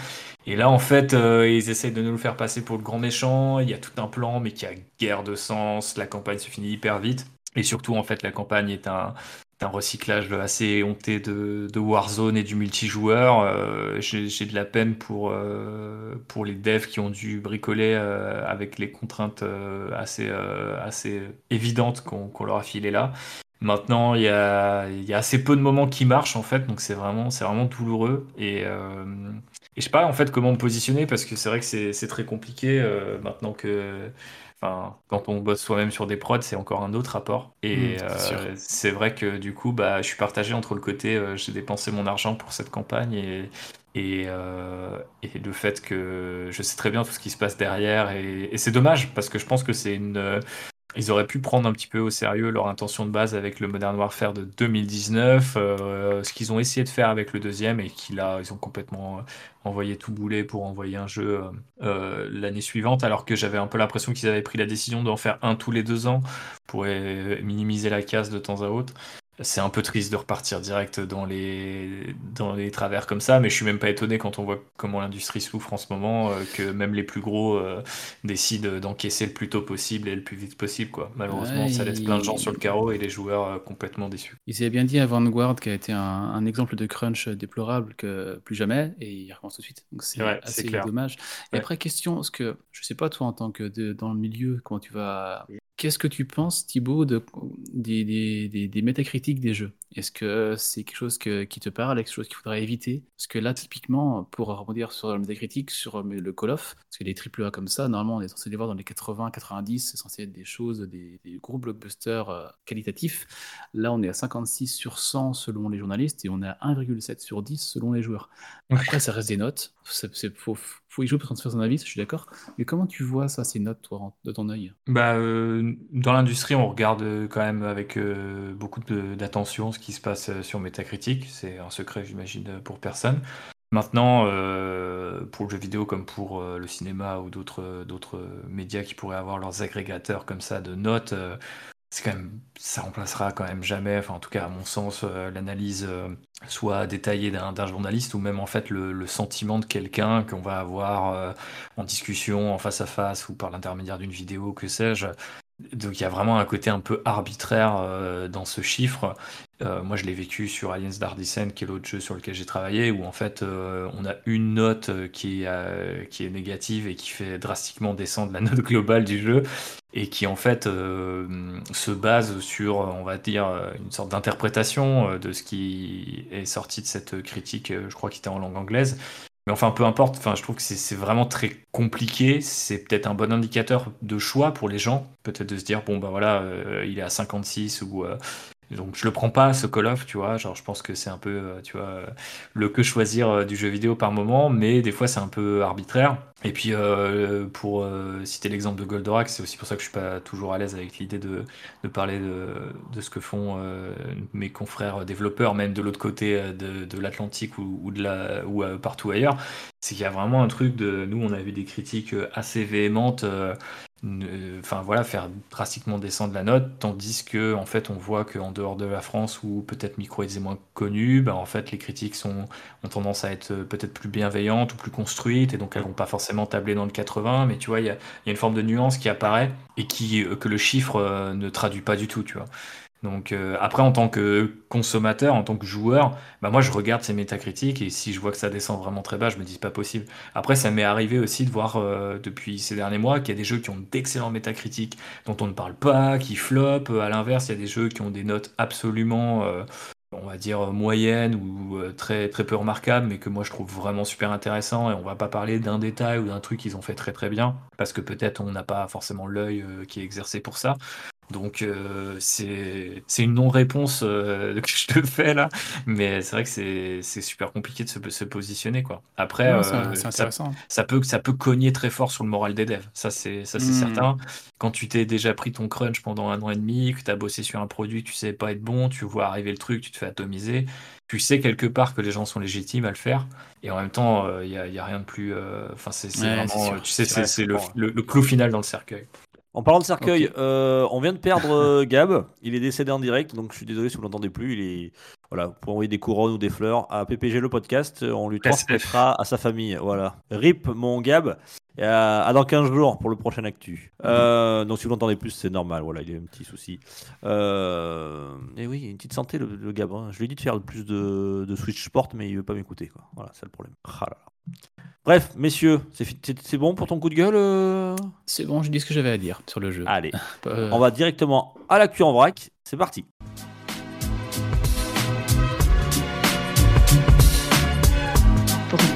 D: Et là, en fait, euh, ils essayent de nous le faire passer pour le grand méchant. Il y a tout un plan, mais qui a guère de sens. La campagne se finit hyper vite. Et surtout, en fait, la campagne est un, un recyclage assez honté de, Warzone et du multijoueur. Euh, j'ai de la peine pour, euh, pour les devs qui ont dû bricoler euh, avec les contraintes assez, assez évidentes qu'on leur a filées là. Maintenant, il y a, y a, assez peu de moments qui marchent en fait, donc c'est vraiment, vraiment douloureux. Et, et je sais pas en fait comment me positionner parce que c'est vrai que c'est très compliqué maintenant que Enfin, quand on bosse soi-même sur des prods, c'est encore un autre rapport. Et mmh, euh, c'est vrai que du coup, bah, je suis partagé entre le côté euh, j'ai dépensé mon argent pour cette campagne et, et, euh, et, le fait que je sais très bien tout ce qui se passe derrière. Et, et c'est dommage parce que je pense que c'est une, ils auraient pu prendre un petit peu au sérieux leur intention de base avec le Modern Warfare de 2019, euh, ce qu'ils ont essayé de faire avec le deuxième et qu'ils ils ont complètement euh, envoyé tout boulet pour envoyer un jeu euh, l'année suivante, alors que j'avais un peu l'impression qu'ils avaient pris la décision d'en faire un tous les deux ans pour minimiser la casse de temps à autre c'est un peu triste de repartir direct dans les, dans les travers comme ça, mais je suis même pas étonné quand on voit comment l'industrie souffre en ce moment, euh, que même les plus gros euh, décident d'encaisser le plus tôt possible et le plus vite possible. Quoi. Malheureusement, ça laisse plein de gens sur le carreau et les joueurs euh, complètement déçus.
B: Il s'est bien dit à Vanguard qui a été un, exemple de crunch déplorable que plus jamais, et il recommence tout de suite. Donc c'est assez dommage. Et après, question, ce que je sais pas toi en tant que dans le milieu, comment tu vas Qu'est-ce que tu penses, Thibaut, de, des, des, des, métacritiques des jeux? Est-ce que c'est quelque chose qui te parle, quelque chose qu'il faudrait éviter? Parce que là, typiquement, pour rebondir sur le métacritique, sur le Call of, parce que les AAA comme ça, normalement, on est censé les voir dans les 80, 90, c'est censé être des choses, des, gros blockbusters euh, qualitatifs. Là, on est à 56 sur 100 selon les journalistes et on est à 1,7 sur 10 selon les joueurs. Après, ça reste des notes. Il faut, faut, y jouer pour faire son avis, je suis d'accord. Mais comment tu vois ça, ces notes, toi, de ton œil?
D: Bah, euh, Dans l'industrie, on regarde quand même avec euh, beaucoup d'attention ce qui se passe euh, sur Metacritic. C'est un secret, j'imagine, pour personne. Maintenant, pour le jeu vidéo comme pour le cinéma ou d'autres médias qui pourraient avoir leurs agrégateurs comme ça de notes, c'est quand même, ça remplacera quand même jamais, en tout cas à mon sens, euh, l'analyse euh, soit détaillée d'un journaliste ou même en fait le, sentiment de quelqu'un qu'on va avoir euh, en discussion, en face à face ou par l'intermédiaire d'une vidéo, que sais-je. Donc il y a vraiment un côté un peu arbitraire dans ce chiffre Euh, moi, je l'ai vécu sur Aliens Dark Descent, qui est l'autre jeu sur lequel j'ai travaillé, où en fait, euh, on a une note euh, qui euh, qui est négative et qui fait drastiquement descendre la note globale du jeu, et qui en fait euh, se base sur, on va dire, une sorte d'interprétation de ce qui est sorti de cette critique, je crois qu'il était en langue anglaise. Mais enfin, peu importe, enfin, je trouve que c'est vraiment très compliqué. C'est peut-être un bon indicateur de choix pour les gens. Peut-être de se dire, bon, bah voilà, il est à 56 ou. Donc je le prends pas ce Call of, tu vois. Genre, je pense que c'est un peu, euh, tu vois, euh, le que choisir euh, du jeu vidéo par moment, mais des fois c'est un peu arbitraire. Et puis, euh, pour euh, citer l'exemple de Goldorak, c'est aussi pour ça que je suis pas toujours à l'aise avec l'idée de, parler de, ce que font euh, mes confrères développeurs, même de l'autre côté de, l'Atlantique ou, ou de partout ailleurs. C'est qu'il y a vraiment un truc de. Nous, on a vu des critiques assez véhémentes. ne- Enfin voilà, faire drastiquement descendre la note, tandis que en fait on voit qu'en dehors de la France où peut-être Microids est moins connu, bah, en fait les critiques ont tendance à être peut-être plus bienveillantes ou plus construites et donc elles vont pas forcément tabler dans le 80, mais tu vois il y a, une forme de nuance qui apparaît et qui euh, que le chiffre euh, ne traduit pas du tout, tu vois. Donc euh, après en tant que consommateur, en tant que joueur, bah moi je regarde ces métacritiques et si je vois que ça descend vraiment très bas, je me dis pas possible. Après ça m'est arrivé aussi de voir depuis ces derniers mois qu'il y a des jeux qui ont d'excellents métacritiques dont on ne parle pas, qui flopent. À l'inverse, il y a des jeux qui ont des notes absolument on va dire euh, moyennes ou euh, très très peu remarquables, mais que moi je trouve vraiment super intéressant. Et on va pas parler d'un détail ou d'un truc qu'ils ont fait très très bien, parce que peut-être on n'a pas forcément l'œil euh, qui est exercé pour ça. Donc euh, c'est c'est une non-réponse euh, que je te fais là, mais c'est vrai que c'est c'est super compliqué de se, se positionner quoi. Après,
B: Ouais,
D: euh, ça, peut ça peut cogner très fort sur le moral des devs. Ça c'est ça c'est
B: Hmm.
D: certain. Quand tu t'es déjà pris ton crunch pendant un an et demi, que tu as bossé sur un produit, que tu sais pas être bon, tu vois arriver le truc, tu te fais atomiser. Tu sais quelque part que les gens sont légitimes à le faire, et en même temps, il y, a, y a rien de plus. euh, Enfin, c'est c'est
B: Ouais,
D: vraiment,
B: sûr.
D: tu sais,
A: C'est
D: le, le clou final dans le cercueil.
A: En parlant de cercueil, euh, on vient de perdre euh, Gab. Il est décédé en direct, donc je suis désolé si vous l'entendez plus. Il est voilà, pour envoyer des couronnes ou des fleurs à PPG le podcast, euh, on lui transmettra à sa famille. Voilà. Rip mon Gab. Et à, à dans 15 jours pour le prochain actu. Euh, donc si vous l'entendez plus, c'est normal. Voilà, il y a un petit souci. Euh, et oui, il a une petite santé le, le Gab. hein. Je lui ai dit de faire plus de, de Switch Sport, mais il veut pas m'écouter. quoi. Voilà, c'est le problème. Ah là là. Bref, messieurs, c'est fi- c'est c'est bon pour ton coup de gueule euh?
B: C'est bon, j'ai dit ce que j'avais à dire sur le jeu.
A: Allez.
B: Euh,
A: On va directement à l'actu en vrac. C'est parti.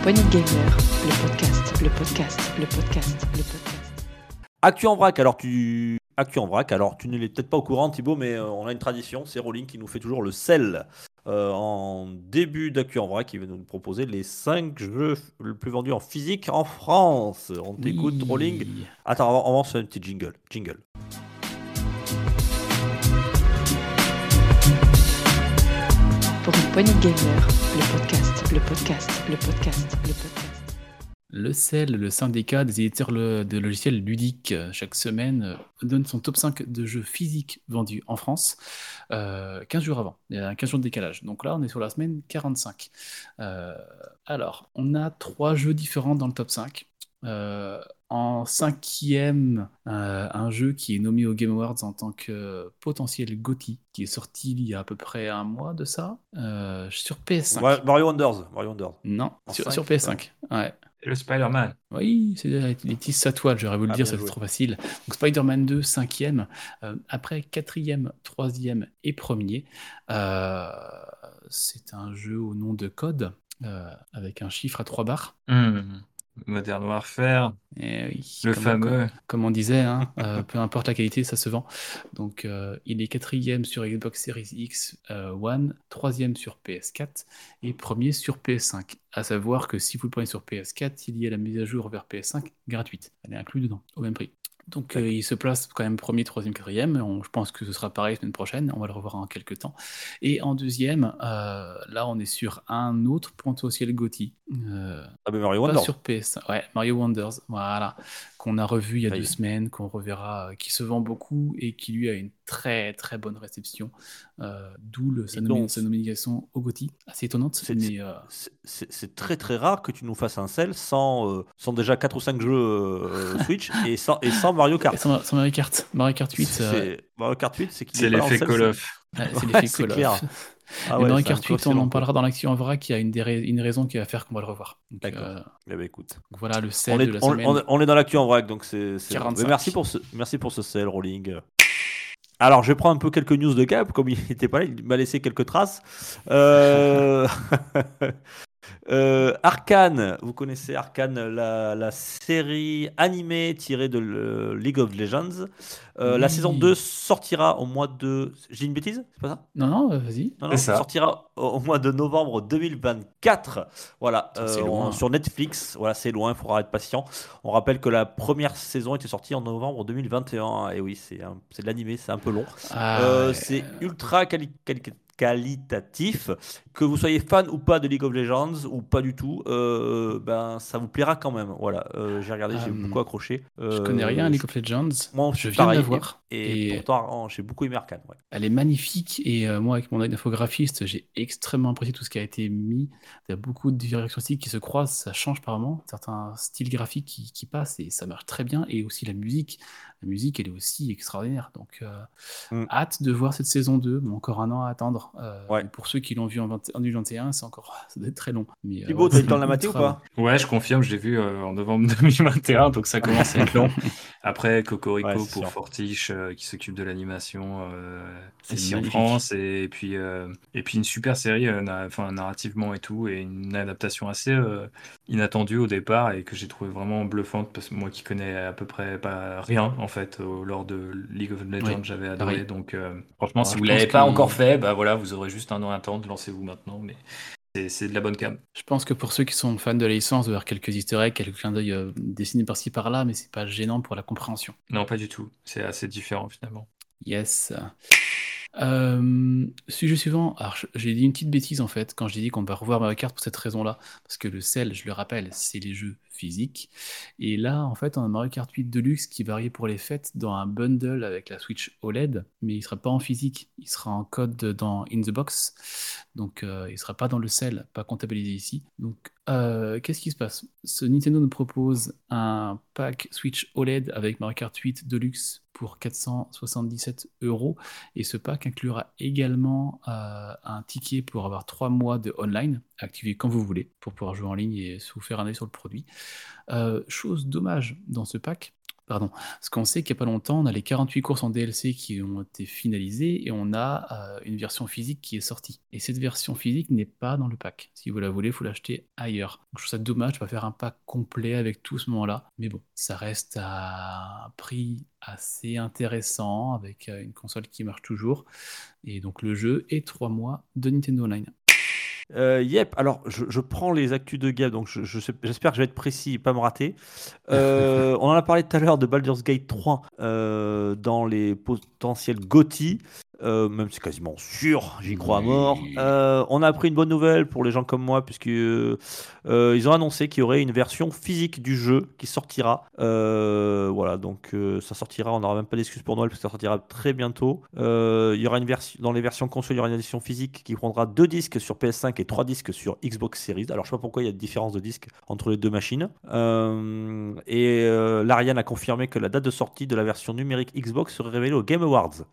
E: De gamers, le podcast, le podcast, le podcast, le podcast.
A: Actu en vrac. Alors tu Actu en vrac. Alors tu ne l'es peut-être pas au courant Thibaut, mais euh, on a une tradition. C'est Rolling qui nous fait toujours le sel euh, en début d'actu en vrac. Il va nous proposer les 5 jeux les plus vendus en physique en France. On t'écoute
B: oui.
A: Rolling. Attends, on va, on va se faire un petit jingle. Jingle.
E: Pour une poignée de gamers, le podcast, le podcast, le podcast, le podcast.
B: Le CEL, le syndicat des éditeurs de logiciels ludiques, euh, chaque semaine euh, donne son top 5 de jeux physiques vendus en France euh, 15 jours avant. Il y a 15 jours de décalage. Donc là, on est sur la semaine 45. Euh, alors, on a trois jeux différents dans le top 5. Euh, en cinquième, euh, un jeu qui est nommé aux Game Awards en tant que potentiel GOTY, qui est sorti il y a à peu près un mois de ça, euh, sur PS5.
A: Ouais, Mario Wonders. Mario Wonders.
B: Non, sur, sur PS5. Ouais.
D: Et le Spider-Man.
B: Oui, c'est les petits sa toile, j'aurais voulu le
A: Ah,
B: dire,
A: bien
B: c'est trop facile. Donc Spider-Man 2, cinquième. Euh, après, quatrième, troisième et premier. Euh, c'est un jeu au nom de code, euh, avec un chiffre à trois barres.
D: Hmm. Modern Warfare,
B: Et oui,
D: le
B: comme,
D: fameux.
B: comme- comme on disait, hein, euh, peu importe la qualité, ça se vend. Donc euh, il est quatrième sur Xbox Series X euh, One, troisième sur PS4 et premier sur PS5. À savoir que si vous le prenez sur PS4, il y a la mise à jour vers PS5 gratuite. Elle est inclue dedans, au même prix. Donc euh, il se place quand même premier, troisième, quatrième. On- je pense que ce sera pareil la semaine prochaine. On va le revoir en quelques temps. Et en deuxième, euh, là on est sur un autre potentiel GOTY. Euh,
A: Ah ben Mario Wonders.
B: sur PS. Ouais, Mario Wonders, voilà, qu'on a revu il y a deux semaines, qu'on reverra, euh, qui se vend beaucoup et qui lui a une très très bonne réception, euh, d'où le- sa,
A: donc,
B: sa nomination au GOTY, assez étonnante,
A: C'est-
B: euh,
A: C'est- très très rare que tu nous fasses un sel sans, euh, sans déjà 4 ou 5 jeux euh, Switch et sans, et sans Mario
B: et
A: Kart.
B: sans, sans Mario Kart, Mario Kart 8, euh,
A: C'est- Mario Kart 8, c'est
D: C'est l'effet Call of.
B: Ah, c'est
A: Ouais,
B: l'effet Call of.
A: Ah ouais,
B: Kart
A: un
B: 8, on en parlera dans l'action en vrac, qui a une, des rais- une raison qui va faire qu'on va le revoir.
A: D'accord.
B: euh,
A: Eh ben, écoute.
B: voilà le sel
A: On
B: de
A: est,
B: la
A: on-
B: semaine.
A: on est- on est dans l'actu en vrac, donc c'est. c'est-
B: 45.
A: Mais merci pour ce, merci pour ce sel, Rolling. Alors, je vais prendre un peu quelques news de Cap, comme il n'était pas là, il m'a laissé quelques traces. Euh... euh, Arkane, vous connaissez Arkane, la, la série animée tirée de le- League of Legends. Euh, La saison 2 sortira au mois de. J'ai une bêtise C'est pas ça?
B: Non, non, euh, vas-y.
A: non, non,
D: ça.
A: sortira au, mois de novembre 2024. Voilà, euh,
B: loin.
A: on- sur Netflix. Voilà, c'est loin, il faudra être patient. On rappelle que la première saison était sortie en novembre 2021. Et oui, c'est un- c'est de l'animé, c'est un peu long.
B: Ah,
A: Euh,
B: ouais.
A: c'est ultra quali- quali- qualitatif. Que vous soyez fan ou pas de League of Legends ou pas du tout, euh, ben ça vous plaira quand même. Voilà, Euh, j'ai regardé, j'ai
B: Euh,
A: beaucoup accroché.
B: Je connais rien à League of Legends.
A: Moi,
B: je viens de la voir.
A: Et,
B: Et-
A: pourtant, j'ai beaucoup aimé ouais.
B: Elle est magnifique et moi, avec mon œil d'infographiste, j'ai extrêmement apprécié tout ce qui a été mis. Il y a beaucoup de directions qui se croisent, ça change par moment, certains styles graphiques qui, qui passent et ça marche très bien. Et aussi la musique, la musique, elle est aussi extraordinaire. Donc, euh,
A: Mm.
B: hâte de voir cette saison 2, mais encore un an à attendre. Euh,
A: Ouais.
B: Pour ceux qui l'ont vu en, 20 en 2021, c'est encore, ça doit être très long. Mais, euh,
A: Thibaut,
B: ouais,
A: t'as eu
B: c'est
A: le temps de la mater ou pas?
D: Ouais, je confirme, j'ai vu euh, en novembre 2021, donc ça commence à être long. Après, Cocorico
A: Ouais,
D: pour
A: sûr.
D: Fortiche, euh, qui s'occupe de l'animation euh, ici en
B: magnifique.
D: France, et puis, euh, et puis une super série, euh, na- narrativement et tout, et une adaptation assez euh, inattendue au départ, et que j'ai trouvé vraiment bluffante, parce que moi qui connais à peu près pas rien, en fait, au- lors de League of Legends,
B: Oui,
D: j'avais adoré.
B: pareil.
D: Donc, euh, franchement,
B: Alors,
D: si vous
B: pense
D: l'avez pas encore fait, bah voilà, vous aurez juste un an à attendre, lancez-vous maintenant, mais c'est- de la bonne cam.
B: Je pense que pour ceux qui sont fans de la licence, y avoir quelques easter eggs, quelques clins d'œil euh, dessinés par-ci par-là, mais c'est pas gênant pour la compréhension.
D: Non, pas du tout. C'est assez différent finalement.
B: Yes. Euh, sujet suivant. Alors, j'ai dit une petite bêtise en fait quand j'ai dit qu'on va revoir Mario Kart pour cette raison-là. Parce que le sel, je le rappelle, c'est les jeux physiques. Et là, en fait, on a Mario Kart 8 Deluxe qui va arriver pour les fêtes dans un bundle avec la Switch OLED, mais il sera pas en physique. Il sera en code dans In the Box. Donc, euh, il sera pas dans le sel, pas comptabilisé ici. Donc, euh, qu'est-ce qui se passe? Ce Nintendo nous propose un pack Switch OLED avec Mario Kart 8 Deluxe pour 477 euros. Et ce pack inclura également euh, un ticket pour avoir trois mois de online, activé quand vous voulez, pour pouvoir jouer en ligne et vous faire un œil sur le produit. Euh, chose dommage dans ce pack, pardon, parce qu'on sait qu'il n'y a pas longtemps, on a les 48 courses en DLC qui ont été finalisées et on a euh, une version physique qui est sortie. Et cette version physique n'est pas dans le pack. Si vous la voulez, il faut l'acheter ailleurs. Je trouve ça dommage de pas faire un pack complet avec tout ce moment-là. Mais bon, ça reste à un prix assez intéressant avec euh, une console qui marche toujours. Et donc le jeu est 3 mois de Nintendo Online.
A: Euh, yep, alors je, je prends les actus de Gab, donc je- je j'espère que je vais être précis et pas me rater. Euh, on en a parlé tout à l'heure de Baldur's Gate 3 euh, dans les potentiels GOTY. Euh, même si c'est quasiment sûr, j'y crois à mort. Euh, on a appris une bonne nouvelle pour les gens comme moi, puisque euh, euh, ils ont annoncé qu'il y aurait une version physique du jeu qui sortira. Voilà, donc ça sortira. On n'aura même pas d'excuses pour Noël, parce que ça sortira très bientôt. Il y aura une version dans les versions console, il y aura une édition physique qui prendra deux disques sur PS5 et trois disques sur Xbox Series. Alors je sais pas pourquoi il y a de différence de disques entre les deux machines. Et l'Ariane a confirmé que la date de sortie de la version numérique Xbox serait révélée au Game Awards.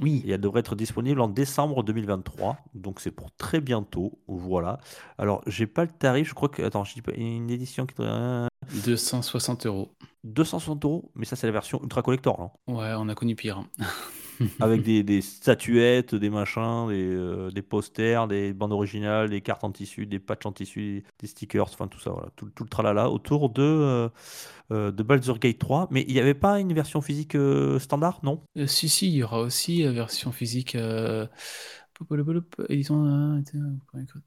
B: Oui.
A: Et elle devrait être disponible en décembre 2023. Donc c'est pour très bientôt. Voilà. Alors j'ai pas le tarif. Je crois que attends, je dis pas une édition qui devrait
B: 260 euros.
A: 260 euros. Mais ça c'est la version ultra collector, non
B: Ouais, on a connu pire.
A: Avec des, des statuettes, des machins, des, euh, des posters, des bandes originales, des cartes en tissu, des patchs en tissu, des stickers, enfin tout ça, voilà, tout, tout le tralala autour de euh, euh, de Baldur's Gate 3. Mais il n'y avait pas une version physique euh, standard, non?
B: Si, si, il y aura aussi la version physique. Édition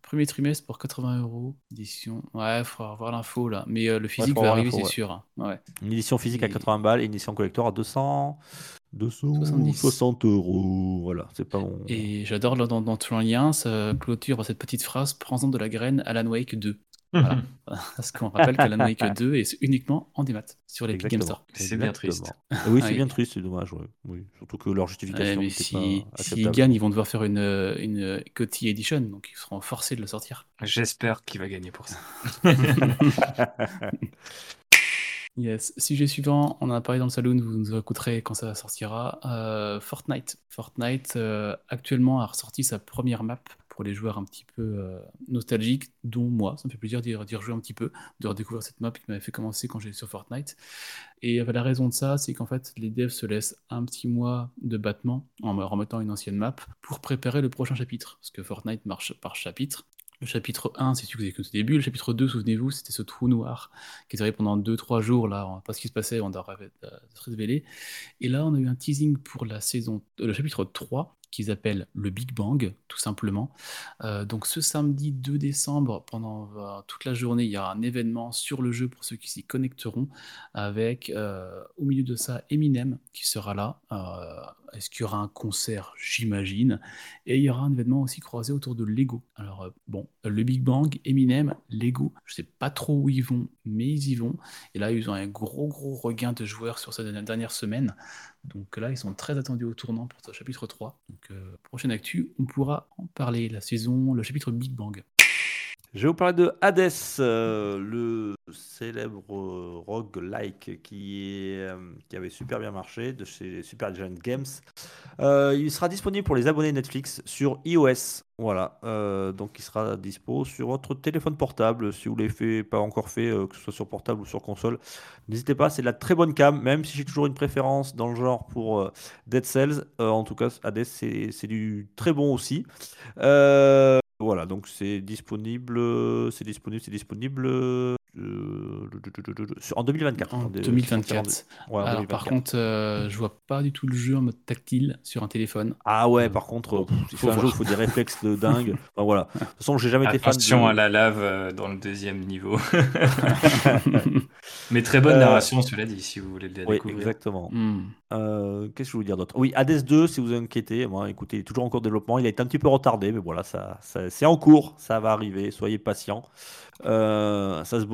B: premier trimestre pour 80 euros. Édition. Ouais, il faudra voir l'info là. Mais euh, le physique
A: faut
B: va arriver, c'est
A: ouais.
B: sûr. hein. Ouais.
A: Une édition physique à
B: Et-
A: 80 balles et une édition collector à 200,
B: 70.
A: 260 euros. Voilà, c'est pas bon.
B: Et j'adore là, dans, dans ton lien, ça clôture par cette petite phrase Prends-en de la graine Alan Wake 2. Voilà. Parce qu'on rappelle qu'Alan Wake 2 est uniquement en démat sur les Game. Store.
D: C'est bien triste.
A: Et oui,
B: Ah
A: c'est
B: oui.
A: bien triste, c'est dommage. ouais. Oui. Surtout que leur
B: Ouais,
A: justification
B: si-
A: pas
B: s'ils
A: acceptable.
B: gagnent, ils vont devoir faire une, une GOTY Edition, donc ils seront forcés de le sortir.
D: J'espère qu'il va gagner pour ça.
B: Yes. Sujet suivant, on en a parlé dans le saloon, vous nous écouterez quand ça sortira. Euh, Fortnite. Fortnite, euh, actuellement, a ressorti sa première map pour les joueurs un petit peu euh, nostalgiques, dont moi. Ça me fait plaisir d'y rejouer un petit peu, de redécouvrir cette map qui m'avait fait commencer quand j'étais sur Fortnite. Et la raison de ça, c'est qu'en fait, les devs se laissent un petit mois de battement en me remettant une ancienne map pour préparer le prochain chapitre. Parce que Fortnite marche par chapitre. Le chapitre 1, c'est celui que vous avez au début. Le chapitre 2, souvenez-vous, c'était ce trou noir qui est arrivé pendant 2-3 jours. Là, on ne pas ce qui se passait, on euh, se révéler. Et là, on a eu un teasing pour la saison, euh, le chapitre 3, qu'ils appellent le Big Bang, tout simplement. Euh, donc ce samedi 2 décembre, pendant euh, toute la journée, il y aura un événement sur le jeu pour ceux qui s'y connecteront, avec au milieu de ça Eminem qui sera là. Est-ce qu'il y aura un concert? J'imagine. Et il y aura un événement aussi croisé autour de Lego. Alors euh, bon, le Big Bang, Eminem, Lego, je sais pas trop où ils vont, mais ils y vont. Et là, ils ont un gros gros regain de joueurs sur cette dernière semaine. Donc là, ils sont très attendus au tournant pour ce chapitre 3. Donc, euh, prochaine actu, on pourra en parler. La saison, le chapitre Big Bang.
A: Je vais vous parler de Hades, euh, le célèbre euh, roguelike euh, qui avait super bien marché de chez Super Giant Games. Euh, il sera disponible pour les abonnés Netflix sur iOS. Voilà, donc il sera dispo sur votre téléphone portable si vous ne l'avez pas encore fait, que ce soit sur portable ou sur console. N'hésitez pas, c'est de la très bonne cam, même si j'ai toujours une préférence dans le genre pour Dead Cells. En tout cas, Hades, c'est du très bon aussi. Voilà, donc c'est disponible, c'est disponible, c'est disponible en 2024.
B: En
A: Attendez,
B: 2024.
A: Ouais, en
B: Alors, par
A: 2024.
B: contre, euh, je vois pas du tout le jeu en mode tactile sur un téléphone.
A: Ah ouais, par contre, il
B: Faut
A: faut un jeu,
B: voir.
A: il faut des réflexes de dingue. Enfin, voilà. De toute façon, j'ai jamais été fan
D: Attention
A: de...
D: à la lave euh, dans le deuxième niveau. Mais très bonne
A: Euh,
D: narration, cela dit, si vous voulez la
A: Oui,
D: découvrir.
A: exactement.
B: Hmm.
A: Euh, Qu'est-ce que je voulais dire d'autre? Oui, Hades 2, si vous inquiétez, moi, écoutez, il est toujours en cours de développement. Il a été un petit peu retardé, mais voilà, ça, ça- c'est en cours, ça va arriver. Soyez patients, Euh, ça se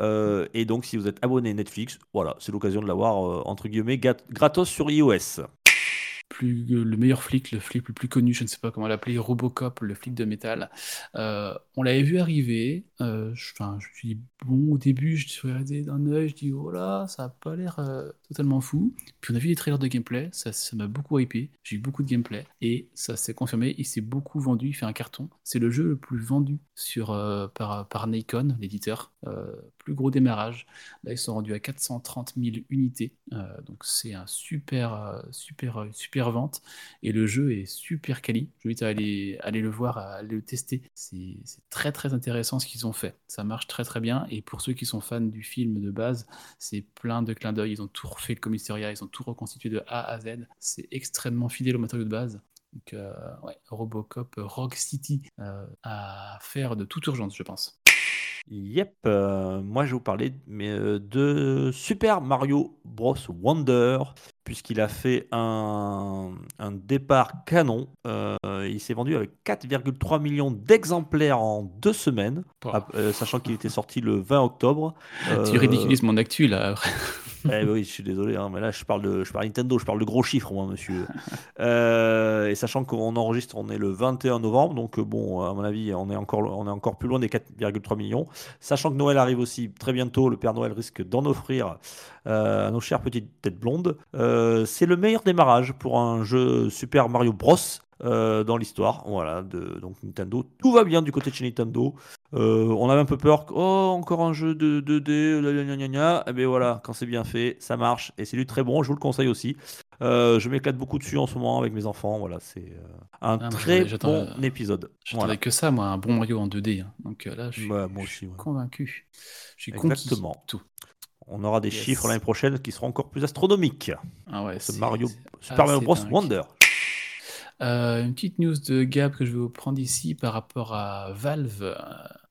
A: Euh, et donc, si vous êtes abonné Netflix, voilà, c'est l'occasion de l'avoir euh, entre guillemets gratos sur iOS.
B: plus, euh, le meilleur flic, le flic le plus connu, je ne sais pas comment l'appeler, Robocop, le flic de métal. Euh, on l'avait vu arriver. je, suis bon, au début, je regardé d'un œil, je dis, oh là, ça a pas l'air totalement fou. Puis on a vu les trailers de gameplay, ça m'a beaucoup hypé. J'ai eu beaucoup de gameplay et ça s'est confirmé. Il s'est beaucoup vendu, il fait un carton. C'est le jeu le plus vendu sur, euh, par, par Nikon, l'éditeur. Euh, plus gros démarrage. Là, ils sont rendus à 430 000 unités. Euh, donc, c'est un super, euh, super, super vente. Et le jeu est super quali. Je vous invite à aller, aller le voir, à aller le tester. C'est très, très intéressant ce qu'ils ont fait. Ça marche très, très bien. Et pour ceux qui sont fans du film de base, c'est plein de clins d'œil. Ils ont tout refait le commissariat. Ils ont tout reconstitué de A à Z. C'est extrêmement fidèle au matériau de base. Donc, euh, ouais, Robocop, euh, Rock City euh, à faire de toute urgence, je pense.
A: Yep, euh, moi je vais vous parler mais, de Super Mario Bros. Wonder, puisqu'il a fait un, un départ canon. Il s'est vendu avec 4,3 millions d'exemplaires en deux semaines, euh, sachant qu'il était sorti le 20 octobre.
B: Tu ridiculises mon actu là.
A: Eh oui, je suis désolé, hein, mais là je parle de, je parle Nintendo, je parle de gros chiffres, moi, monsieur. Euh, et sachant qu'on enregistre, on est le 21 novembre, donc euh, bon, à mon avis, on est encore, on est encore plus loin des 4,3 millions. Sachant que Noël arrive aussi très bientôt, le Père Noël risque d'en offrir euh, à nos chères petites têtes blondes. C'est le meilleur démarrage pour un jeu Super Mario Bros. dans l'histoire, voilà, de donc Nintendo. Tout va bien du côté de chez Nintendo. Euh, on avait un peu peur que, oh, encore un jeu de 2D, gna gna gna gna. Eh bien voilà, quand c'est bien fait, ça marche et c'est du très bon. Je vous le conseille aussi. Euh, je m'éclate beaucoup dessus en ce moment avec mes enfants. Voilà, c'est euh, un
B: moi,
A: très bon épisode.
B: J'attendais
A: Voilà.
B: que ça, moi, un bon Mario en 2D. hein. Donc euh, là, je suis,
A: moi
B: je suis
A: ouais.
B: convaincu. Je suis conquis.
A: Exactement.
B: Tout.
A: On aura des
B: Yes.
A: chiffres l'année prochaine qui seront encore plus astronomiques.
B: Ah ouais,
A: Ce Mario, Super Mario Bros. Wonder.
B: Euh, une petite news de Gab que je vais vous prendre ici par rapport à Valve,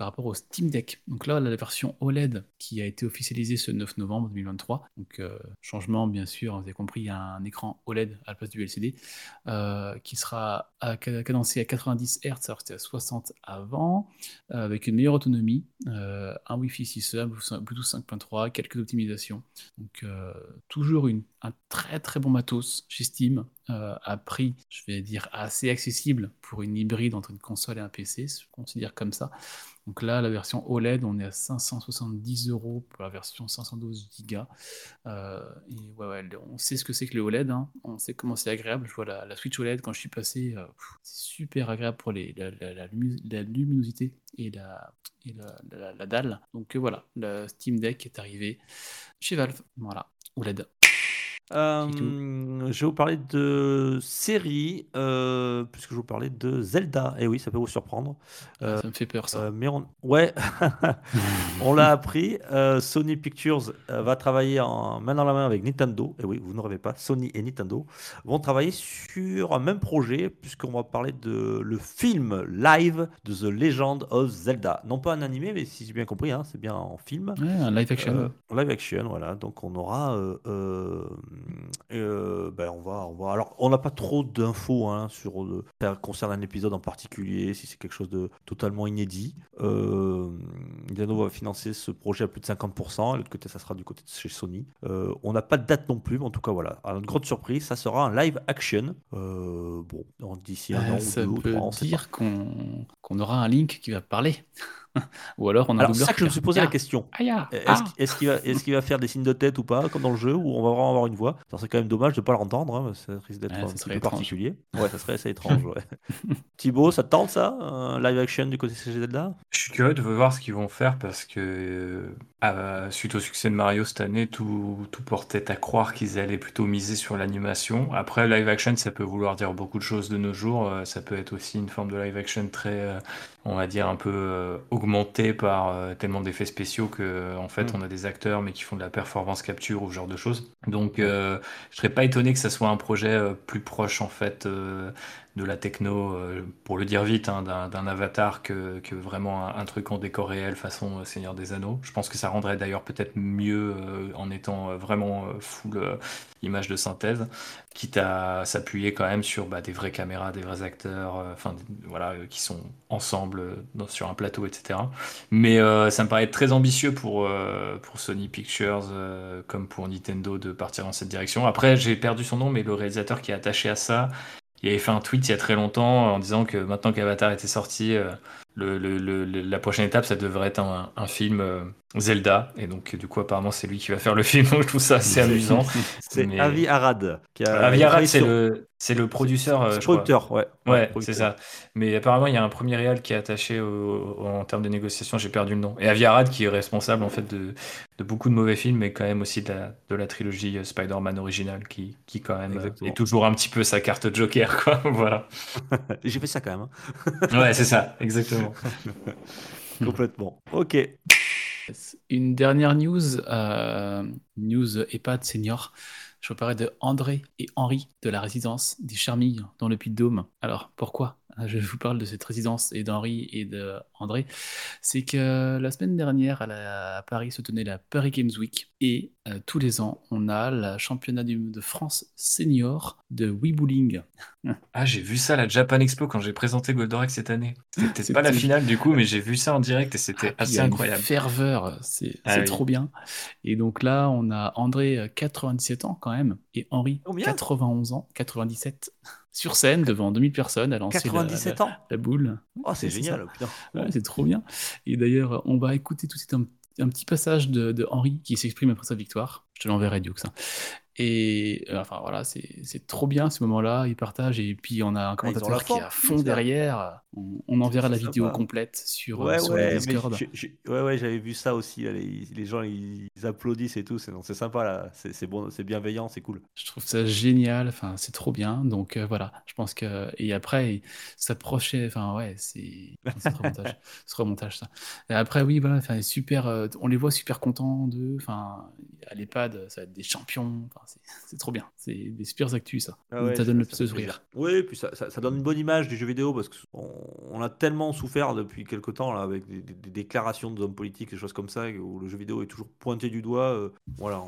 B: par rapport au Steam Deck. Donc là, la version OLED qui a été officialisée ce 9 novembre 2023. Donc euh, changement, bien sûr, vous avez compris, il y a un écran OLED à la place du LCD euh, qui sera à- cadencé à 90 Hz, alors c'était à 60 avant, euh, avec une meilleure autonomie, un Wi-Fi 6E, Bluetooth 5.3, quelques optimisations. Donc toujours un très très bon matos chez Steam, à prix, je vais dire, assez accessible pour une hybride entre une console et un PC, je considère comme ça. Donc là, la version OLED, on est à 570 euros pour la version 512 Go. Euh, ouais, on sait ce que c'est que le OLED, hein. on sait comment c'est agréable. Je vois la, Switch OLED quand je suis passé, euh, c'est super agréable pour la, la- la lumi- la luminosité et la dalle. Donc euh, voilà, le Steam Deck est arrivé chez Valve. Voilà, OLED.
A: Euh, je vais vous parler de série, euh, puisque je vais vous parler de Zelda. Et oui, ça peut vous surprendre. Euh,
B: ça me fait peur ça.
A: Euh, mais on, ouais, on l'a appris. euh, Sony Pictures euh, va travailler en main dans la main avec Nintendo. Et oui, vous ne rêvez pas, Sony et Nintendo vont travailler sur un même projet, puisqu'on va parler de le film live de The Legend of Zelda. Non pas un animé, mais si j'ai bien compris, hein, c'est bien en film.
B: Ouais, un live action.
A: Euh, live action, voilà. Donc on aura, euh, euh, euh, ben on va, on va. Alors on n'a pas trop d'infos hein, sur le ça concerne un épisode en particulier, si c'est quelque chose de totalement inédit. Euh, Nintendo va financer ce projet à plus de 50%. Et l'autre côté, ça sera du côté de chez Sony. Euh, on n'a pas de date non plus, mais en tout cas voilà. À notre grande surprise, ça sera un live action. Euh, bon, d'ici un
B: Euh,
A: an ou
B: ça
A: deux ou
B: veut dire qu'on qu'on aura un Link qui va parler. Ou alors on a un
A: Alors
B: doubleur
A: ça que je me suis posé la question.
B: Ah,
A: Est-ce
B: ah.
A: est-ce qu'il va, est qu'il va faire des signes de tête ou pas, comme dans le jeu, où on va vraiment avoir une voix? Serait quand même dommage de ne pas l'entendre, hein, ça risque d'être
B: Ouais,
A: un petit peu
B: étrange.
A: particulier. Ouais, ça serait assez étrange. Ouais. Thibaut, ça te tente ça Un live action du côté CG Zelda
D: Je suis curieux de voir ce qu'ils vont faire parce que euh, suite au succès de Mario cette année, tout, tout portait à croire qu'ils allaient plutôt miser sur l'animation. Après, live action, ça peut vouloir dire beaucoup de choses de nos jours. Euh, Ça peut être aussi une forme de live action très, euh, on va dire, un peu augmentée par tellement d'effets spéciaux que en fait,
A: Mm.
D: on a des acteurs mais qui font de la performance capture ou ce genre de choses. Donc, je serais pas étonné que ça soit un projet plus proche en fait. De la techno, euh, pour le dire vite, hein, d'un avatar que, vraiment un, truc en décor réel façon euh, Seigneur des Anneaux. Je pense que ça rendrait d'ailleurs peut-être mieux euh, en étant vraiment full image de synthèse, quitte à s'appuyer quand même sur bah, des vraies caméras, des vrais acteurs, enfin voilà, qui sont ensemble sur un plateau, etc. Mais ça me paraît très ambitieux pour, pour Sony Pictures comme pour Nintendo de partir dans cette direction. Après, j'ai perdu son nom, mais le réalisateur qui est attaché à ça, il avait fait un tweet il y a très longtemps en disant que maintenant qu'Avatar était sorti, euh, le, le- le- le- la prochaine étape, ça devrait être un, un film euh, Zelda. Et donc, du coup, apparemment, c'est lui qui va faire le film. Donc, je trouve ça assez amusant.
A: C'est
D: Mais-
A: Avi Arad. Qui a
D: Avi Arad, c'est le, c'est le producteur. euh,
A: c'est producteur, ouais.
D: Ouais, c'est ça. Mais apparemment, il y a un premier réal qui est attaché au- au- en termes de négociation, j'ai perdu le nom. Et Avi Arad qui est responsable en fait de, de beaucoup de mauvais films, mais quand même aussi de la, de la trilogie euh, Spider-Man originale, qui, qui quand même
A: Exactement.
D: est toujours un petit peu sa carte Joker, quoi. voilà.
A: J'ai fait ça quand même. hein.
D: Ouais, c'est ça, exactement.
A: Complètement. Ok.
B: Une dernière news, euh, news EHPAD senior. Je vous parler de André et Henri de la résidence des Charmilles dans le Puy-de-Dôme. Alors pourquoi? Je vous parle de cette résidence et d'Henri et de André C'est que la semaine dernière à, la- à Paris se tenait la Paris Games Week et euh, tous les ans on a le championnat du- de France senior de Wii Bowling.
D: Ah, j'ai vu ça à la Japan Expo quand j'ai présenté Goldorak cette année. C'était peut-être pas la finale du coup, mais j'ai vu ça en direct et c'était
B: Ah, y
D: assez
B: une
D: incroyable.
B: ferveur, c'est
D: Ah oui.
B: trop bien. Et donc là, on a André, euh, 97 ans quand même, et Henri,
A: Combien?
B: 91 ans, 97, sur scène devant 2000 personnes à lancer la-
A: 97
B: la,
A: ans.
B: la boule.
A: Oh, c'est génial.
B: Ouais, c'est trop bien. Et d'ailleurs, on va écouter tout de suite un, un petit passage de, de Henri qui s'exprime après sa victoire. Je te l'enverrai, Dukes. hein. Et euh, enfin voilà, c'est trop bien ce moment-là. Il partage et puis on a un
A: Ah, ils
B: commentateur qui est à fond
A: ça.
B: derrière. On, on enverra la vidéo
A: sympa.
B: complète sur,
A: Ouais,
B: sur
A: ouais,
B: le Discord.
A: ouais, ouais, j'avais vu ça aussi. là, Les, les gens, ils, ils applaudissent et tout. C'est sympa là. C'est bon, c'est bienveillant, c'est cool.
B: Je trouve ça génial, enfin c'est trop bien. Donc euh, voilà, je pense que et après il s'approchait, enfin ouais, c'est c'est trop montage, c'est trop montage ça. Et après oui voilà, enfin super, euh, on les voit super contents d'eux, enfin à l'EHPAD ça va être des champions, enfin c'est c'est trop bien, c'est des super actus ça.
A: Ah ouais,
B: ça donne le plus de sourire.
A: Oui, et puis ça, ça- ça donne une bonne image du jeu vidéo parce qu'on on a tellement souffert depuis quelques temps là, avec des, des- des déclarations d'hommes politiques, des choses comme ça, où le jeu vidéo est toujours pointé du doigt. euh, voilà,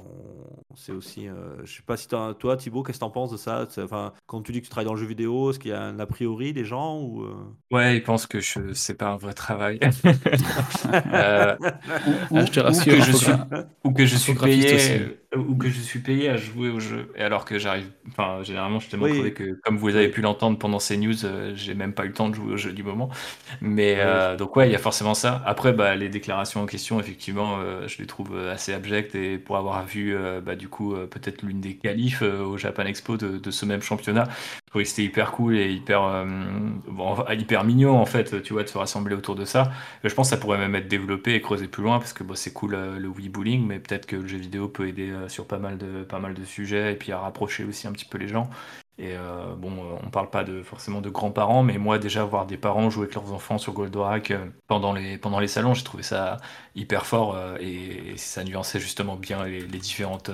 A: c'est aussi. euh, je sais pas si toi, Thibaut, qu'est-ce que t'en penses de ça? Enfin, quand tu dis que tu travailles dans le jeu vidéo, est-ce qu'il y a un a priori des gens ou euh,
D: Ouais, ils pensent que je c'est pas un vrai travail. Euh, ou,
B: Ah, je te
D: ou
B: rassure,
D: que je suis, ou que je suis
B: infographiste
D: payé
B: aussi.
D: Ou que je suis payé à jouer au jeu. Et alors que j'arrive. Enfin, généralement, je suis tellement
A: Oui.
D: crevé que, comme vous avez pu l'entendre pendant ces news, euh, j'ai même pas eu le temps de jouer au jeu du moment. Mais euh, donc, ouais, il y a forcément ça. Après, bah, les déclarations en question, effectivement, euh, je les trouve euh, assez abjectes. Et pour avoir vu, euh, bah, du coup, euh, peut-être l'une des qualifs euh, au Japan Expo de, de ce même championnat, trouvais que c'était hyper cool et hyper, euh, bon, hyper mignon, en fait, tu vois, de se rassembler autour de ça. Euh, Je pense que ça pourrait même être développé et creuser plus loin parce que bon, c'est cool euh, le Wii Bowling, mais peut-être que le jeu vidéo peut aider sur pas mal, de, pas mal de sujets et puis à rapprocher aussi un petit peu les gens. Et euh, bon, euh, on parle pas de, forcément de grands-parents, mais moi déjà voir des parents jouer avec leurs enfants sur Goldorak euh, pendant, les, pendant les salons, j'ai trouvé ça hyper fort euh, et, et ça nuançait justement bien les, les différentes,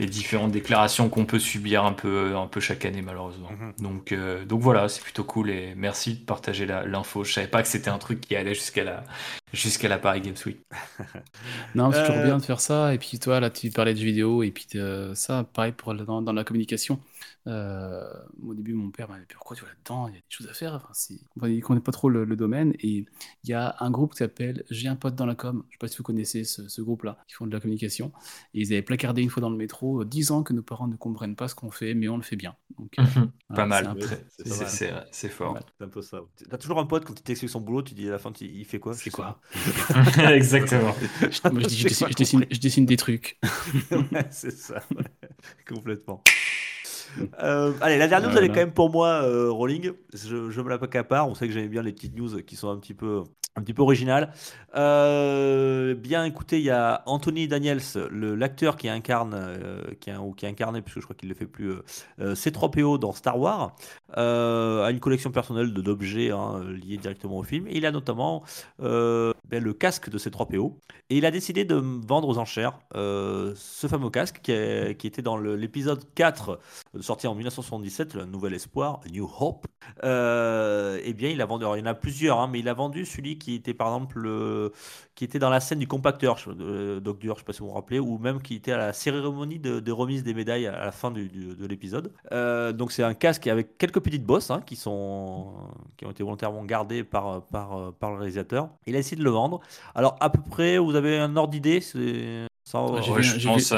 D: les différentes déclarations qu'on peut subir un peu, un peu chaque année malheureusement.
A: Mhm.
D: Donc, euh, donc voilà, c'est plutôt cool et merci de partager la- l'info. Je savais pas que c'était un truc qui allait jusqu'à la, jusqu'à la Paris Games Week.
B: Non, c'est toujours bien de faire ça. Et puis toi, là, tu parlais de vidéo. Et puis ça, pareil pour le- dans, dans la communication. Euh, au début, mon père m'a dit Pourquoi tu vas là-dedans? Il y a des choses à faire. Enfin, il ne connaît pas trop le, le domaine. Et il y a un groupe qui s'appelle J'ai un pote dans la com. Je ne sais pas si vous connaissez ce, ce groupe-là, qui font de la communication. Et ils avaient placardé une fois dans le métro euh, 10 ans que nos parents ne comprennent pas ce qu'on fait, mais on le fait bien. Donc, euh,
D: pas
B: voilà,
D: mal,
B: c'est
A: pas mal.
D: fort.
A: C'est un peu ça. T'as toujours un pote quand il t'explique son boulot, tu dis à la fin, il fait quoi?
B: C'est quoi?
D: Exactement.
B: Moi, je, dis, je dessine, je dessine- je dessine des trucs.
A: Ouais, c'est ça, ouais. complètement. Euh, allez, la dernière news, elle est quand même pour moi, euh, Rolling. Je, je me la part. On sait que j'aime bien les petites news qui sont un petit peu, un petit peu originales. Euh, bien, écoutez, il y a Anthony Daniels, l'acteur qui incarne, euh, qui, a, ou qui a incarné, puisque je crois qu'il ne le fait plus, euh, euh, C3PO dans Star Wars, euh, a une collection personnelle d'objets hein, liés directement au film. Et il a notamment euh, ben, le casque de C3PO. Et il a décidé de vendre aux enchères euh, ce fameux casque qui, était dans l'épisode 4 euh, sorti en 1977, le Nouvel Espoir, New Hope. Euh, eh bien, il a vendu. il y en a plusieurs, hein, mais il a vendu celui qui était par exemple le- qui était dans la scène du compacteur, Doc Dur, je sais pas si vous vous rappelez, ou même qui était à la cérémonie de, de remise des médailles à la fin de l'épisode. Donc c'est un casque avec quelques petites bosses hein, qui sont qui ont été volontairement gardées par par par le réalisateur. Il a essayé de le vendre. Alors à peu près, vous avez un ordre d'idée sans-
B: J'ai
D: Ouais,
B: vu-
D: je pense à-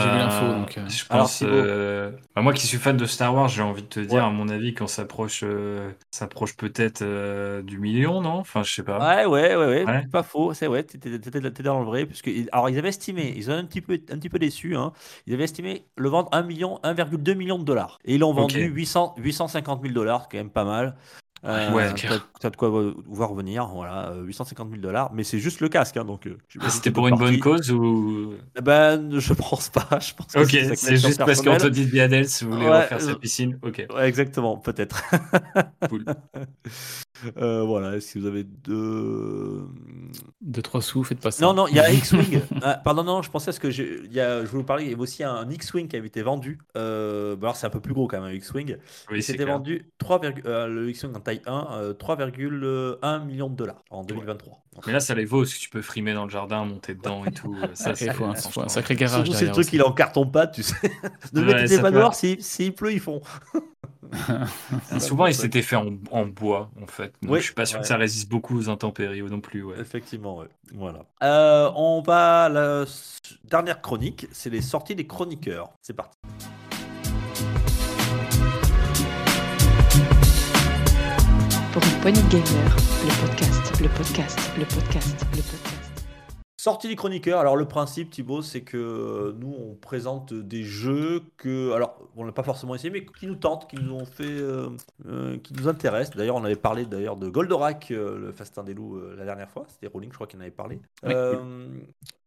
B: donc, euh.
D: je euh, bah, moi qui suis fan de Star Wars, j'ai envie de te dire,
A: Ouais.
D: à mon avis, qu'on s'approche, euh, s'approche peut-être euh, du million, non? Enfin, je sais pas.
A: Ouais, ouais, ouais, ouais,
D: Ouais.
A: pas faux, c'est ouais, t'étais dans le vrai, puisque alors ils avaient estimé, ils ont un petit peu, un petit peu déçu, hein, ils avaient estimé le vendre 1 million, 1,2 million de dollars, et ils l'ont vendu
D: Ok.
A: 800, 850 000 dollars, quand même pas mal. Euh,
D: Ouais,
A: t'as- de quoi vo- voir revenir, voilà, euh, 850 000 dollars, mais c'est juste le casque, hein, donc. euh, j'imagine
D: C'était pour une bonne cause ou?
A: Eh Ben, je pense pas, je pense
D: Ok, c'est juste parce
A: personnelle.
D: qu'Anthony Biadels voulait
A: Ouais,
D: refaire sa
A: euh,
D: piscine. Ok,
A: Ouais, exactement, peut-être.
D: cool.
A: Euh, voilà, si vous avez deux.
B: Deux, trois sous, faites pas ça.
A: Non, non, il y a X-Wing. Ah, pardon, non, je pensais à ce que y a, je voulais vous parler, il y avait aussi un X-Wing qui avait été vendu. Euh, bah alors, c'est un peu plus gros quand même, un X-Wing.
D: Oui,
A: il
D: c'est
A: s'était
D: clair.
A: vendu 3, euh, le X-Wing en taille 1, euh, 3,1 millions de dollars en 2023.
D: Mais là, ça les vaut parce que tu peux frimer dans le jardin, monter dedans et tout. Ça, c'est
B: faut un, faut un
D: franchement-
B: sacré garage
A: c'est le truc,
B: aussi.
A: il est en carton pâte, tu sais. ne
D: Ouais,
A: mettez dehors, s'il s'il pleut, ils font.
D: Souvent, il s'était fait en, en bois, en fait. Donc,
A: Oui,
D: je suis pas sûr
A: ouais.
D: que ça résiste beaucoup aux intempéries non plus. Ouais.
A: Effectivement, ouais. Voilà. Euh, on va à la dernière chronique, c'est les sorties des chroniqueurs. C'est parti.
E: Pour une poignée de gamers, le podcast, le podcast, le podcast, le podcast.
A: Sortie des chroniqueurs. Alors le principe, Thibaut, c'est que euh, nous on présente des jeux que, alors on n'a pas forcément essayé, mais qui nous tentent, qui nous ont fait, euh, euh, qui nous intéressent. D'ailleurs, on avait parlé d'ailleurs de Goldorak, euh, le Festin des loups, euh, la dernière fois. C'était Rolling, je crois qu'il en avait parlé.
B: Oui.
A: Euh,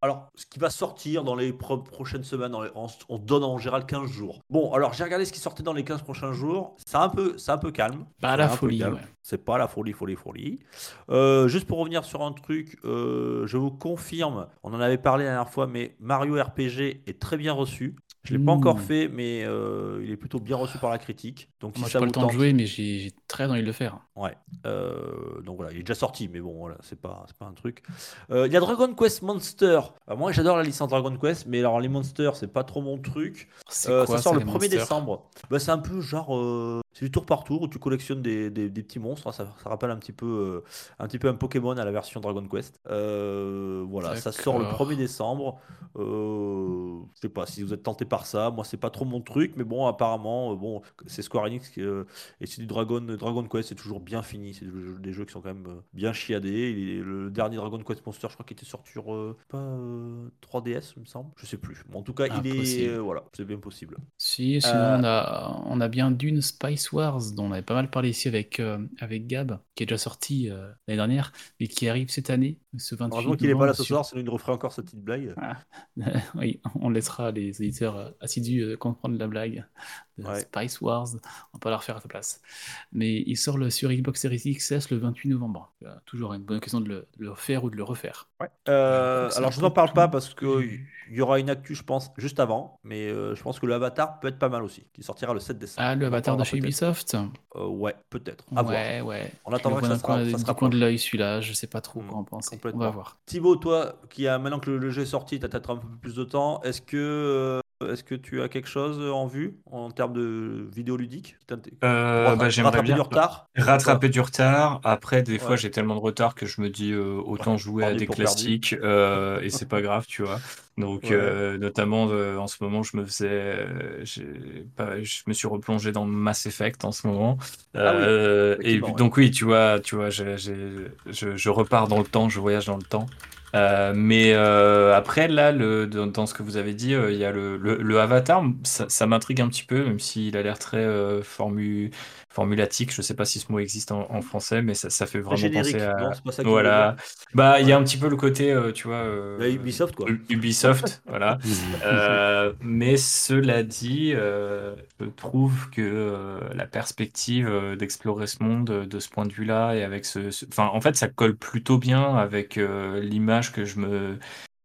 A: alors, ce qui va sortir dans les pro- prochaines semaines, dans les- on, on donne en général 15 jours. Bon, alors j'ai regardé ce qui sortait dans les 15 prochains jours. C'est un peu, c'est un peu calme.
B: Pas
A: C'est
B: la folie, ouais.
A: C'est pas la folie, folie, folie. Euh, juste pour revenir sur un truc, euh, je vous confirme, on en avait parlé la dernière fois, mais Mario RPG est très bien reçu. Je l'ai pas
B: Mmh.
A: encore fait, mais euh, il est plutôt bien reçu par la critique. Donc
B: Moi,
A: si
B: j'ai
A: ça
B: pas le temps de jouer, mais j'ai très envie de le faire.
A: ouais. Euh, donc voilà, il est déjà sorti, mais bon, voilà, c'est pas, c'est pas un truc. Euh, Il y a Dragon Quest Monster. Moi, j'adore la licence Dragon Quest, mais alors les monsters, c'est pas trop mon truc.
B: Quoi
A: ça sort le
B: les
A: 1er
B: monsters?
A: décembre. Bah, c'est un peu genre. C'est du tour par tour où tu collectionnes des, des- des petits monstres. hein. Ça, ça rappelle un petit peu, euh, un petit peu un Pokémon à la version Dragon Quest. Euh, voilà, ça sort le
B: D'accord.
A: 1er décembre. Euh, je sais pas si vous êtes tenté par ça. Moi, c'est pas trop mon truc, mais bon, apparemment, euh, bon, c'est Square Enix qui, et c'est du Dragon, Dragon Quest, c'est toujours bien fini. C'est des jeux, qui sont quand même bien chiadés. Et le dernier Dragon Quest Monster, je crois qu'il était sorti sur pas, euh, 3DS, il me semble. Je sais plus. Mais en tout cas, il est voilà, c'est bien possible.
B: Si, sinon on a, on a bien Dune Spice Wars, dont on avait pas mal parlé ici avec, euh, avec Gab, qui est déjà sorti euh, l'année dernière, mais qui arrive cette année, ce 28
A: Heureusement qu'il est pas là ce soir, sinon il nous referait encore cette petite blague.
B: oui, on laissera les éditeurs euh, assidus comprendre la blague
A: Ouais.
B: Spice Wars. On pas la refaire à ta place. Mais il sort le, sur Xbox Series XS le 28 novembre. Euh, toujours une bonne occasion de le, de le refaire ou de le refaire.
A: Euh,
B: C'est
A: alors je vous en
B: peu
A: parle pas parce qu'il y aura une actu, je pense, juste avant. Mais euh, je pense que le Avatar peut être pas mal aussi, qui sortira le 7 décembre.
B: Ah, le avatar de chez. Ubisoft
A: Euh, ouais, peut-être. À voir.
B: Ouais, ouais.
A: On attendra que ça
B: coin,
A: sera, ça sera
B: coin de l'œil celui-là, je sais pas trop
A: Hmm,
B: quoi en penser. On va voir.
A: Thibaut, toi, qui a maintenant que le, le jeu est sorti, tu as peut-être un peu plus de temps. Est-ce que, euh, est-ce que tu as quelque chose en vue en termes de vidéo ludique qui t'int-
D: Euh, bah, j'aimerais
A: rattraper
D: bien
A: du retard
D: rattraper du retard. Après, des fois,
A: Ouais.
D: j'ai tellement de retard que je me dis euh, autant
A: Ouais,
D: jouer à des classiques euh, et c'est pas grave, tu vois. Donc,
A: Ouais.
D: euh, notamment euh, en ce moment, je me faisais, je me suis replongé dans Mass Effect en ce moment.
A: Ah oui,
D: et donc oui, tu vois, tu vois, je repars dans le temps, je voyage dans le temps. Euh, mais euh, après, là, le, dans, ce que vous avez dit, euh, il y a le, le, Avatar, ça, ça m'intrigue un petit peu, même s'il a l'air très euh, formu, formulatique. Je sais pas si ce mot existe en, en français, mais ça, ça fait vraiment
A: générique,
D: penser à.
A: non, pas ça
D: voilà. Bah, il y a un petit peu le côté, euh, tu vois. euh,
A: Ubisoft, quoi.
D: Ubisoft, voilà. Euh, mais cela dit, je trouve que la perspective d'explorer ce monde de ce point de vue-là et avec ce, ce- enfin, en fait, ça colle plutôt bien avec l'image que je me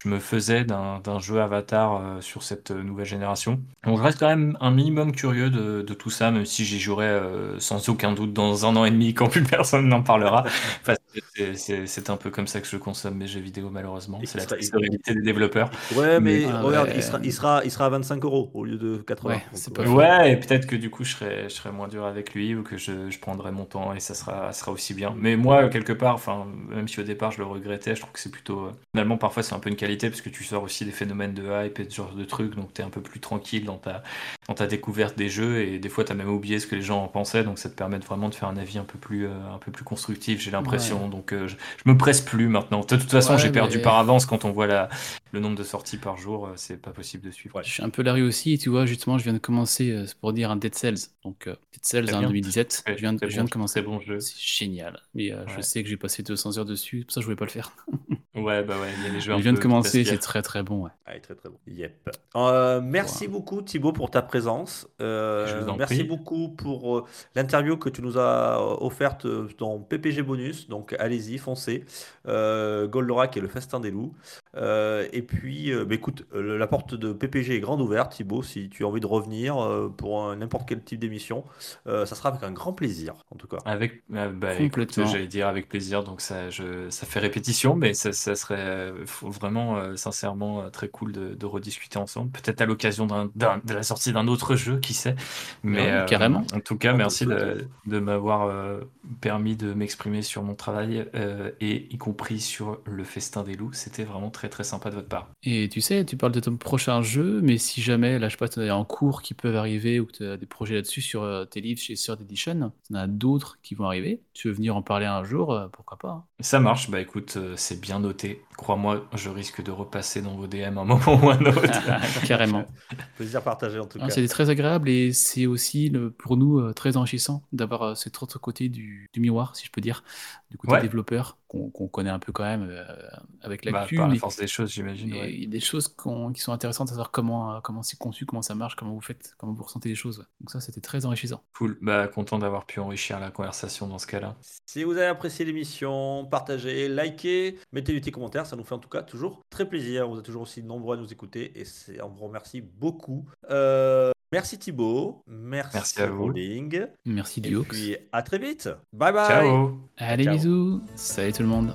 D: je me faisais d'un jeu Avatar euh, sur cette euh, nouvelle génération. Donc, je reste quand même un minimum curieux de, de tout ça, même si j'y jouerai euh, sans aucun doute dans un an et demi quand plus personne n'en parlera. c'est- un peu comme ça que je consomme mes jeux vidéo, malheureusement. C'est la triste réalité des développeurs.
A: Ouais, mais
D: Mais-
B: Ah
A: regarde,
B: ouais.
A: il, sera, il, sera, il sera à 25 euros au lieu de 80.
B: Ouais,
A: euh,
B: pas.
D: Ouais, et peut-être que du coup, je serai, je serai moins dur avec lui ou que je, je prendrai mon temps et ça sera, sera aussi bien. Mais moi, quelque part, enfin, même si au départ je le regrettais, je trouve que c'est plutôt. euh, finalement, parfois, c'est un peu une qualité parce que tu sors aussi des phénomènes de hype et ce genre de trucs, donc tu es un peu plus tranquille dans ta, dans ta découverte des jeux et des fois, tu as même oublié ce que les gens en pensaient, donc ça te permet vraiment de faire un avis un peu plus, euh, un peu plus constructif, j'ai l'impression. Donc, euh, je, je me presse plus maintenant. De toute façon,
B: Ouais,
D: j'ai perdu
B: mais-
D: par avance quand on voit la, le nombre de sorties par jour, euh, c'est pas possible de suivre.
A: Ouais.
B: Je suis un peu larry aussi, et tu vois, justement, je viens de commencer, euh, c'est pour dire un Dead Cells. Donc, euh, Dead Cells
D: Très
B: en
D: bien.
B: 2017,
D: Très-
B: je viens, de-
D: très
B: je viens
D: bon-
B: de commencer.
D: très bon jeu.
B: C'est génial. Mais euh, je sais que j'ai passé 200 heures dessus, c'est pour ça je voulais pas le faire.
D: Ouais, bah ouais, il y a les jeux
B: Je viens de commencer, c'est très très bon. Ouais.
A: Ah, très très bon. Yep. Euh, merci beaucoup Thibaut pour ta présence. Euh,
D: Je vous en
A: merci
D: prie.
A: beaucoup pour euh, l'interview que tu nous as offerte dans PPG Bonus. Donc allez-y, foncez. Euh, Goldorak et le festin des loups. Euh, et puis, euh, bah, écoute, la porte de PPG est grande ouverte, Thibaut. Si tu as envie de revenir euh, pour n'importe quel type d'émission, euh, ça sera avec un grand plaisir, en tout cas.
D: Avec, euh, bah,
B: Complètement.
D: j'allais dire avec plaisir, donc ça, je, ça fait répétition, mais ça, ça serait euh, vraiment, euh, sincèrement, euh, très cool de, de rediscuter ensemble. Peut-être à l'occasion de la sortie d'un autre jeu, qui sait. Mais
B: Ouais,
D: euh,
B: carrément.
D: En tout cas, merci de, m'avoir euh, permis de m'exprimer sur mon travail euh, et y compris sur le festin des loups. C'était vraiment très très sympa de votre part.
B: Et tu sais, tu parles de ton prochain jeu, mais si jamais, là, je sais pas, tu es en cours qui peuvent arriver ou que tu as des projets là-dessus sur euh, tes livres chez Third Edition, il y en a d'autres qui vont arriver. Tu veux venir en parler un jour, euh, pourquoi pas hein.
D: Ça marche, bah écoute, euh, c'est bien noté. Crois-moi, je risque de repasser dans vos DM un moment ou un autre.
B: Carrément.
A: Plaisir partagé en tout
B: Ah,
A: cas.
B: C'est très agréable et c'est aussi le- pour nous euh, très enrichissant d'avoir euh, cet autre côté du, du miroir, si je peux dire, du côté
D: Ouais.
B: développeur qu'on connaît un peu quand même euh, avec
D: Bah,
B: l'actu.
D: par la
B: mais-
D: force des choses, j'imagine.
B: mais
D: ouais.
B: il y a des choses qui sont intéressantes à savoir comment, comment c'est conçu, comment ça marche, comment vous faites, comment vous ressentez les choses. Donc ça, c'était très enrichissant.
D: Cool, bah content d'avoir pu enrichir la conversation dans ce cas-là.
A: Si vous avez apprécié l'émission, partagez, likez, mettez des petits commentaires, ça nous fait en tout cas toujours très plaisir. Vous êtes toujours aussi nombreux à nous écouter et c'est- on vous remercie beaucoup. Euh, merci Thibaut, merci,
D: Merci à vous.
A: Rolling,
B: Merci
A: et
B: Diox.
A: puis à très vite. Bye bye.
D: Ciao
B: Allez,
A: Ciao.
B: bisous. Salut tout le monde.